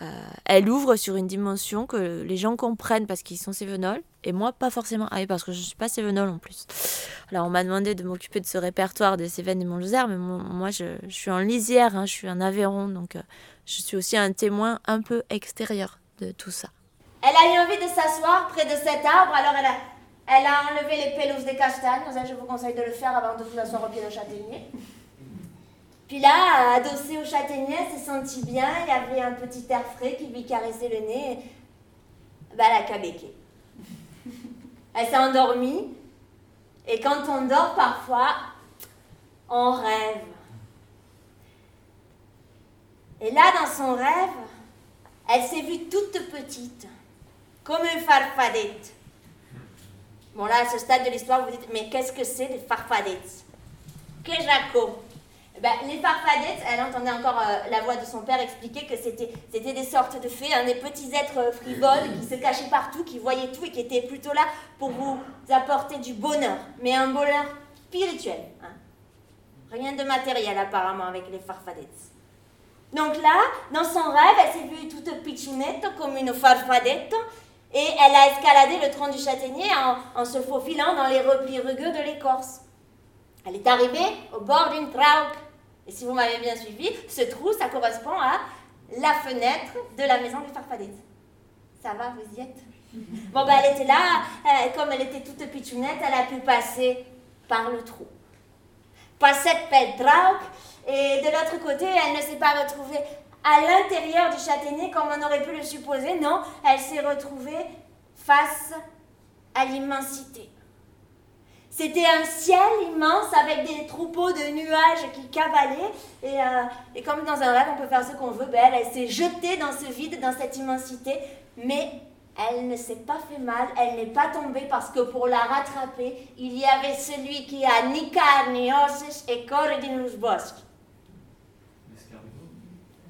euh, elle ouvre sur une dimension que les gens comprennent parce qu'ils sont sévenols et moi pas forcément. Ah oui, parce que je suis pas sévenol en plus. Alors on m'a demandé de m'occuper de ce répertoire des Cévennes et Mont-Lozère, mais moi je, suis en lisière, hein, je suis en Aveyron, donc euh, je suis aussi un témoin un peu extérieur de tout ça. Elle a eu envie de s'asseoir près de cet arbre, alors elle a elle a enlevé les pelouses des castagnes. Je vous conseille de le faire avant de vous asseoir au pied d'un châtaignier. Puis là, adossée au châtaignier, elle s'est sentie bien. Il y avait un petit air frais qui lui caressait le nez. Ben, elle a cabéqué. Elle s'est endormie. Et quand on dort, parfois, on rêve. Et là, dans son rêve, elle s'est vue toute petite, comme une farfadette. Bon, là, à ce stade de l'histoire, vous dites, mais qu'est-ce que c'est des farfadettes Que Jaco? Ben, Les farfadettes, elle entendait encore euh, la voix de son père expliquer que c'était des sortes de fées, hein, des petits êtres frivoles qui se cachaient partout, qui voyaient tout et qui étaient plutôt là pour vous apporter du bonheur, mais un bonheur spirituel. Hein. Rien de matériel apparemment avec les farfadettes. Donc là, dans son rêve, elle s'est vue toute pitchounette comme une farfadette et elle a escaladé le tronc du châtaignier en, se faufilant dans les replis rugueux de l'écorce. Elle est arrivée au bord d'une trauque. Et si vous m'avez bien suivi, ce trou, ça correspond à la fenêtre de la maison des farfadettes. Ça va, vous y êtes? Bon, ben elle était là, euh, comme elle était toute pitchounette, elle a pu passer par le trou. Par cette belle et de l'autre côté, elle ne s'est pas retrouvée à l'intérieur du châtaignier comme on aurait pu le supposer. Non, elle s'est retrouvée face à l'immensité. C'était un ciel immense avec des troupeaux de nuages qui cavalaient. Et, euh, et comme dans un rêve, on peut faire ce qu'on veut. Ben, elle, s'est jetée dans ce vide, dans cette immensité. Mais elle ne s'est pas fait mal, elle n'est pas tombée parce que pour la rattraper, il y avait celui qui a ni carne ni osses et corps.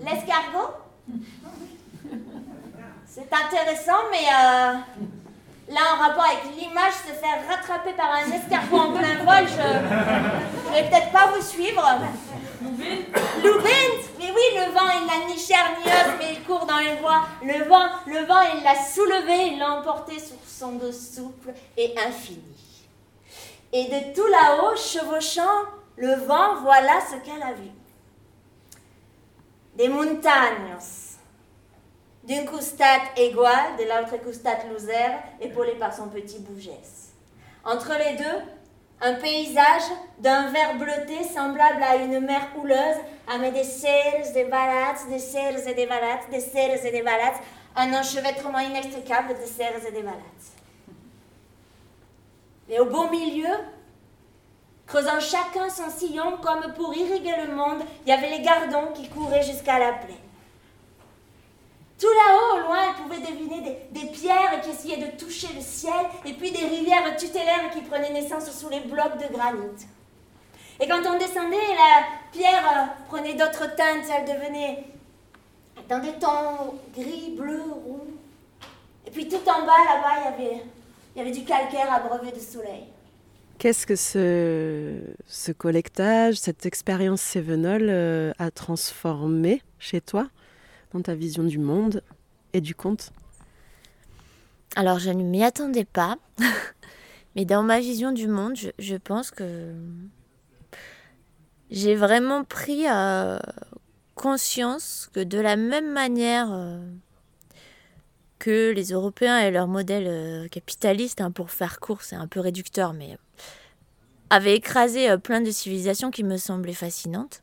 L'escargot? C'est intéressant, mais euh, là, en rapport avec l'image, se faire rattraper par un escargot en plein vol, je ne vais peut-être pas vous suivre. Loubint? Mais oui, le vent, il n'a ni chair ni os, mais il court dans les bois. Le vent, le vent, il l'a soulevé, il l'a emporté sur son dos souple et infini. Et de tout là-haut, chevauchant le vent, voilà ce qu'elle a vu. Des montagnes, d'une coustate égale, de l'autre coustate loser, épaulée par son petit bougesse. Entre les deux, un paysage d'un vert bleuté semblable à une mer houleuse, avec des serres, des balades, des serres et des balades, des serres et des balades, un enchevêtrement inextricable de serres et des balades. Et au beau milieu, creusant chacun son sillon comme pour irriguer le monde, il y avait les gardons qui couraient jusqu'à la plaine. Tout là-haut, au loin, elle pouvait deviner des, pierres qui essayaient de toucher le ciel, et puis des rivières tutélaires qui prenaient naissance sous les blocs de granit. Et quand on descendait, la pierre euh, prenait d'autres teintes, elle devenait dans des tons gris, bleu, roux. Et puis tout en bas, là-bas, il y avait, du calcaire abreuvé de soleil. Qu'est-ce que ce, collectage, cette expérience Sévenol euh, a transformé chez toi dans ta vision du monde et du conte? Alors, je ne m'y attendais pas. Mais dans ma vision du monde, je, pense que j'ai vraiment pris euh, conscience que de la même manière euh, que les Européens et leur modèle euh, capitaliste, hein, pour faire court, c'est un peu réducteur, mais avaient écrasé plein de civilisations qui me semblaient fascinantes,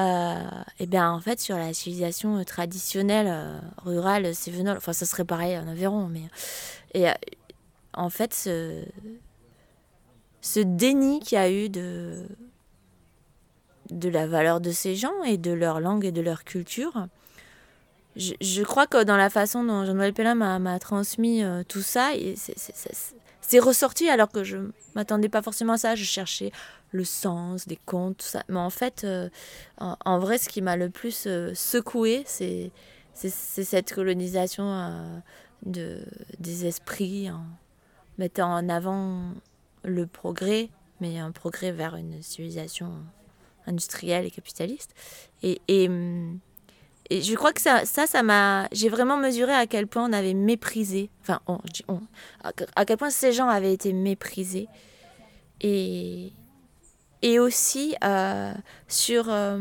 euh, et bien en fait sur la civilisation euh, traditionnelle euh, rurale sévenole enfin ça serait pareil en Aveyron mais et en fait ce, ce déni qu'il y a eu de de la valeur de ces gens et de leur langue et de leur culture je, crois que dans la façon dont Jean-Noël Pellin m'a transmis tout ça c'est ressorti alors que je m'attendais pas forcément à ça je cherchais le sens des contes, tout ça. Mais en fait, euh, en, vrai, ce qui m'a le plus euh, secoué, c'est, cette colonisation euh, de, des esprits en mettant en avant le progrès, mais un progrès vers une civilisation industrielle et capitaliste. Et, et, et je crois que ça, ça, ça m'a. J'ai vraiment mesuré à quel point on avait méprisé. Enfin, on, à quel point ces gens avaient été méprisés. Et, et aussi euh, sur euh,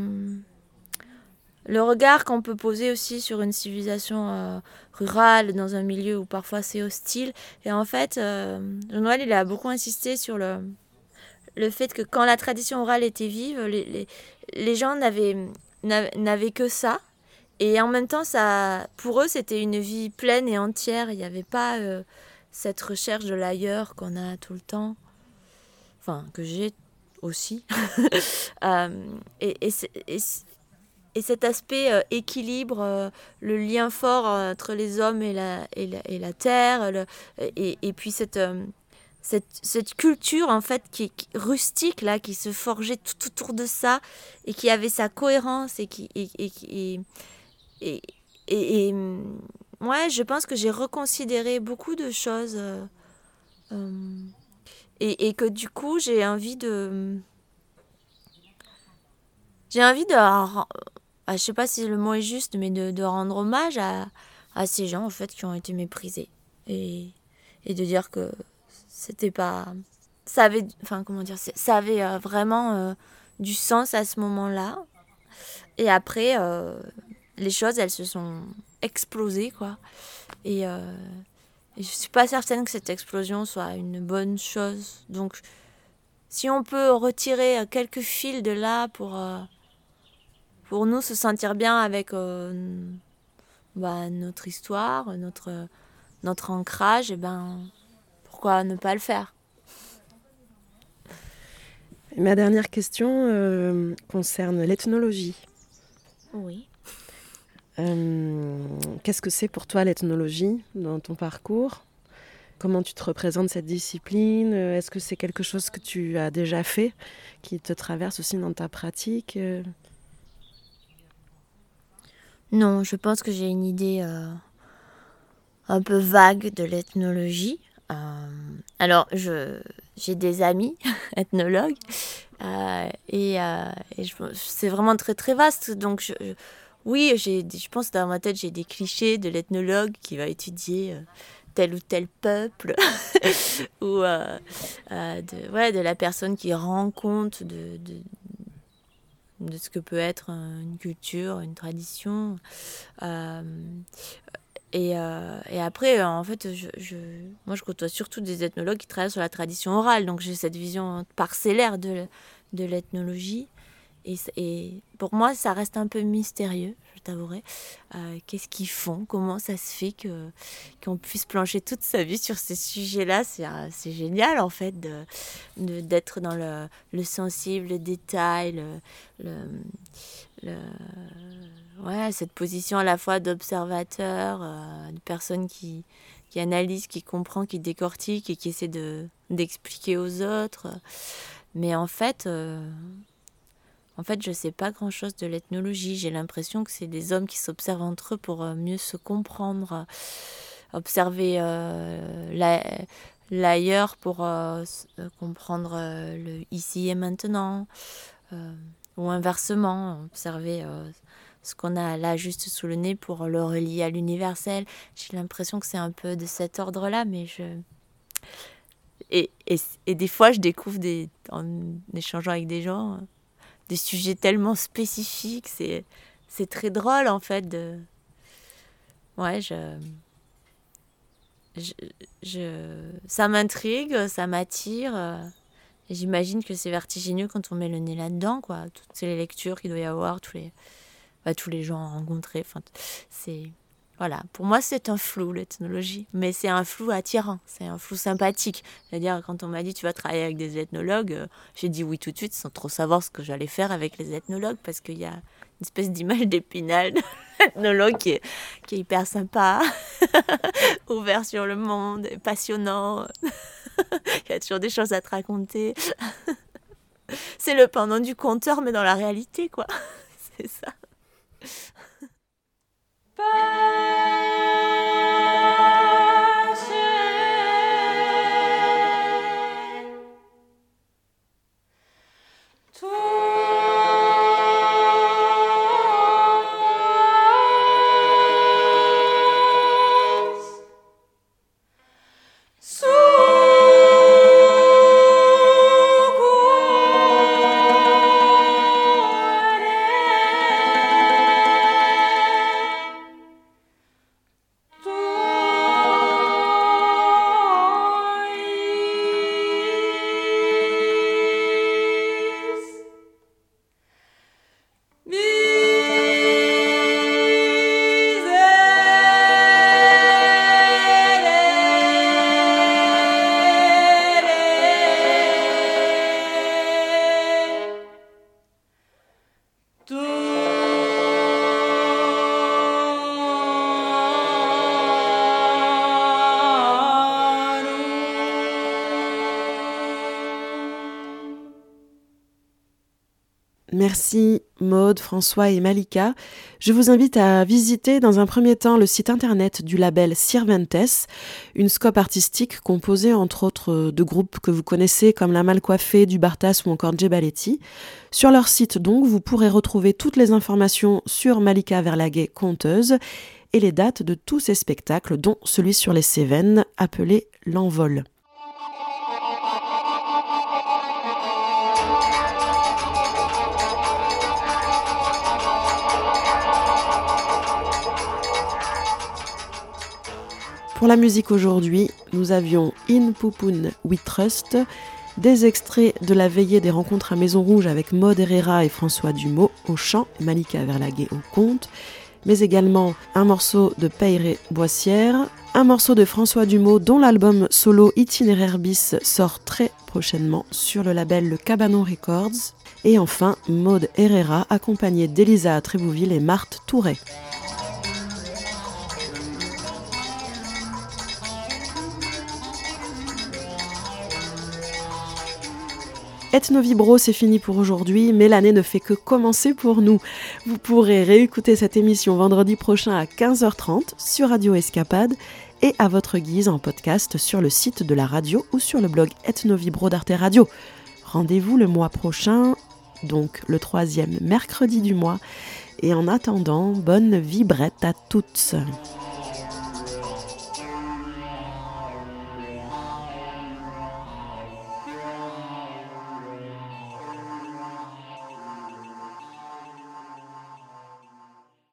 le regard qu'on peut poser aussi sur une civilisation euh, rurale dans un milieu où parfois c'est hostile. Et en fait, Jean-Noël, il a beaucoup insisté sur le, le fait que quand la tradition orale était vive, les, les, les gens n'avaient, n'avaient que ça. Et en même temps, ça, pour eux, c'était une vie pleine et entière. Il n'y avait pas cette recherche de l'ailleurs qu'on a tout le temps. Enfin, que j'ai aussi. Euh, et, et, et, cet aspect euh, équilibre, euh, le lien fort entre les hommes et la, et la, et la terre, le, et, et, puis cette, cette, cette, culture en fait qui est rustique là, qui se forgeait tout autour de ça et qui avait sa cohérence et qui et, et, et, et, ouais, je pense que j'ai reconsidéré beaucoup de choses. Et, et que du coup, j'ai envie de. J'ai envie de. Ah, je sais pas si le mot est juste, mais de, de rendre hommage à, à, ces gens en fait qui ont été méprisés. Et, et de dire que c'était pas. Ça avait. Enfin, comment dire Ça avait euh, vraiment euh, du sens à ce moment-là. Et après, euh, les choses, elles se sont explosées, quoi. Et, et je suis pas certaine que cette explosion soit une bonne chose. Donc, si on peut retirer quelques fils de là pour, euh, pour nous se sentir bien avec euh, bah, notre histoire, notre, notre ancrage, et eh ben, pourquoi ne pas le faire? Ma dernière question euh, concerne l'ethnologie. Oui. Euh, qu'est-ce que c'est pour toi l'ethnologie dans ton parcours? Comment tu te représentes cette discipline? Est-ce que c'est quelque chose que tu as déjà fait, qui te traverse aussi dans ta pratique? Non, je pense que j'ai une idée euh, un peu vague de l'ethnologie. Euh, alors, j'ai des amis ethnologues et, c'est vraiment très très vaste. Donc je, oui, j'ai, je pense dans ma tête j'ai des clichés de l'ethnologue qui va étudier tel ou tel peuple ou de, ouais, de la personne qui rend compte de, ce que peut être une culture, une tradition. Euh, et, euh, et, après, en fait, moi, je côtoie surtout des ethnologues qui travaillent sur la tradition orale. Donc, j'ai cette vision parcellaire de l'ethnologie. Et, pour moi, ça reste un peu mystérieux t'avouerai. Euh, qu'est-ce qu'ils font? Comment ça se fait qu'on puisse plancher toute sa vie sur ces sujets-là? C'est euh, génial en fait d'être dans le, le, sensible, le détail, le, ouais, cette position à la fois d'observateur, euh, de personne qui qui analyse, qui comprend, qui décortique et qui essaie de d'expliquer aux autres. Mais en fait, en fait, je ne sais pas grand-chose de l'ethnologie. J'ai l'impression que c'est des hommes qui s'observent entre eux pour euh, mieux se comprendre, observer euh, l'ailleurs pour euh, comprendre le ici et maintenant, ou inversement, observer ce qu'on a là juste sous le nez pour le relier à l'universel. J'ai l'impression que c'est un peu de cet ordre-là, mais je... Et, des fois, je découvre en échangeant avec des gens des sujets tellement spécifiques. C'est, très drôle en fait. De... Ouais, je... Je, ça m'intrigue, ça m'attire. Et j'imagine que c'est vertigineux quand on met le nez là-dedans, quoi. Toutes les lectures qu'il doit y avoir, tous les, bah, tous les gens rencontrés. Enfin, c'est voilà, pour moi c'est un flou l'ethnologie, mais c'est un flou attirant, c'est un flou sympathique. C'est-à-dire quand on m'a dit tu vas travailler avec des ethnologues, euh, j'ai dit oui tout de suite sans trop savoir ce que j'allais faire avec les ethnologues parce qu'il y a une espèce d'image d'épinal d'ethnologue qui est, qui hyper sympa, ouvert sur le monde, passionnant. Il y a toujours des choses à te raconter. c'est le pendant du conteur mais dans la réalité quoi. c'est ça. Pai. Merci Maude, François et Malika. Je vous invite à visiter dans un premier temps le site internet du label Sirventes, une scope artistique composée entre autres de groupes que vous connaissez comme La Malcoiffée, Du Bartas ou encore Djebaletti. Sur leur site donc, vous pourrez retrouver toutes les informations sur Malika Verlaguet, conteuse, et les dates de tous ces spectacles, dont celui sur les Cévennes appelé L'Envol. Pour la musique aujourd'hui, nous avions In Pupun We Trust, des extraits de la veillée des rencontres à Maison Rouge avec Maud Herrera et François Dumont au chant, Malika Verlaguet au conte, mais également un morceau de Peyre Boissière, un morceau de François Dumont dont l'album solo Itinéraire bis sort très prochainement sur le label Le Cabanon Records, et enfin Maud Herrera accompagnée d'Elisa Trébouville et Marthe Touret. Ethnovibro, c'est fini pour aujourd'hui, mais l'année ne fait que commencer pour nous. Vous pourrez réécouter cette émission vendredi prochain à 15h30 sur Radio Escapade et à votre guise en podcast sur le site de la radio ou sur le blog Ethnovibro d'Arte Radio. Rendez-vous le mois prochain, donc le troisième mercredi du mois. Et en attendant, bonne vibrette à toutes.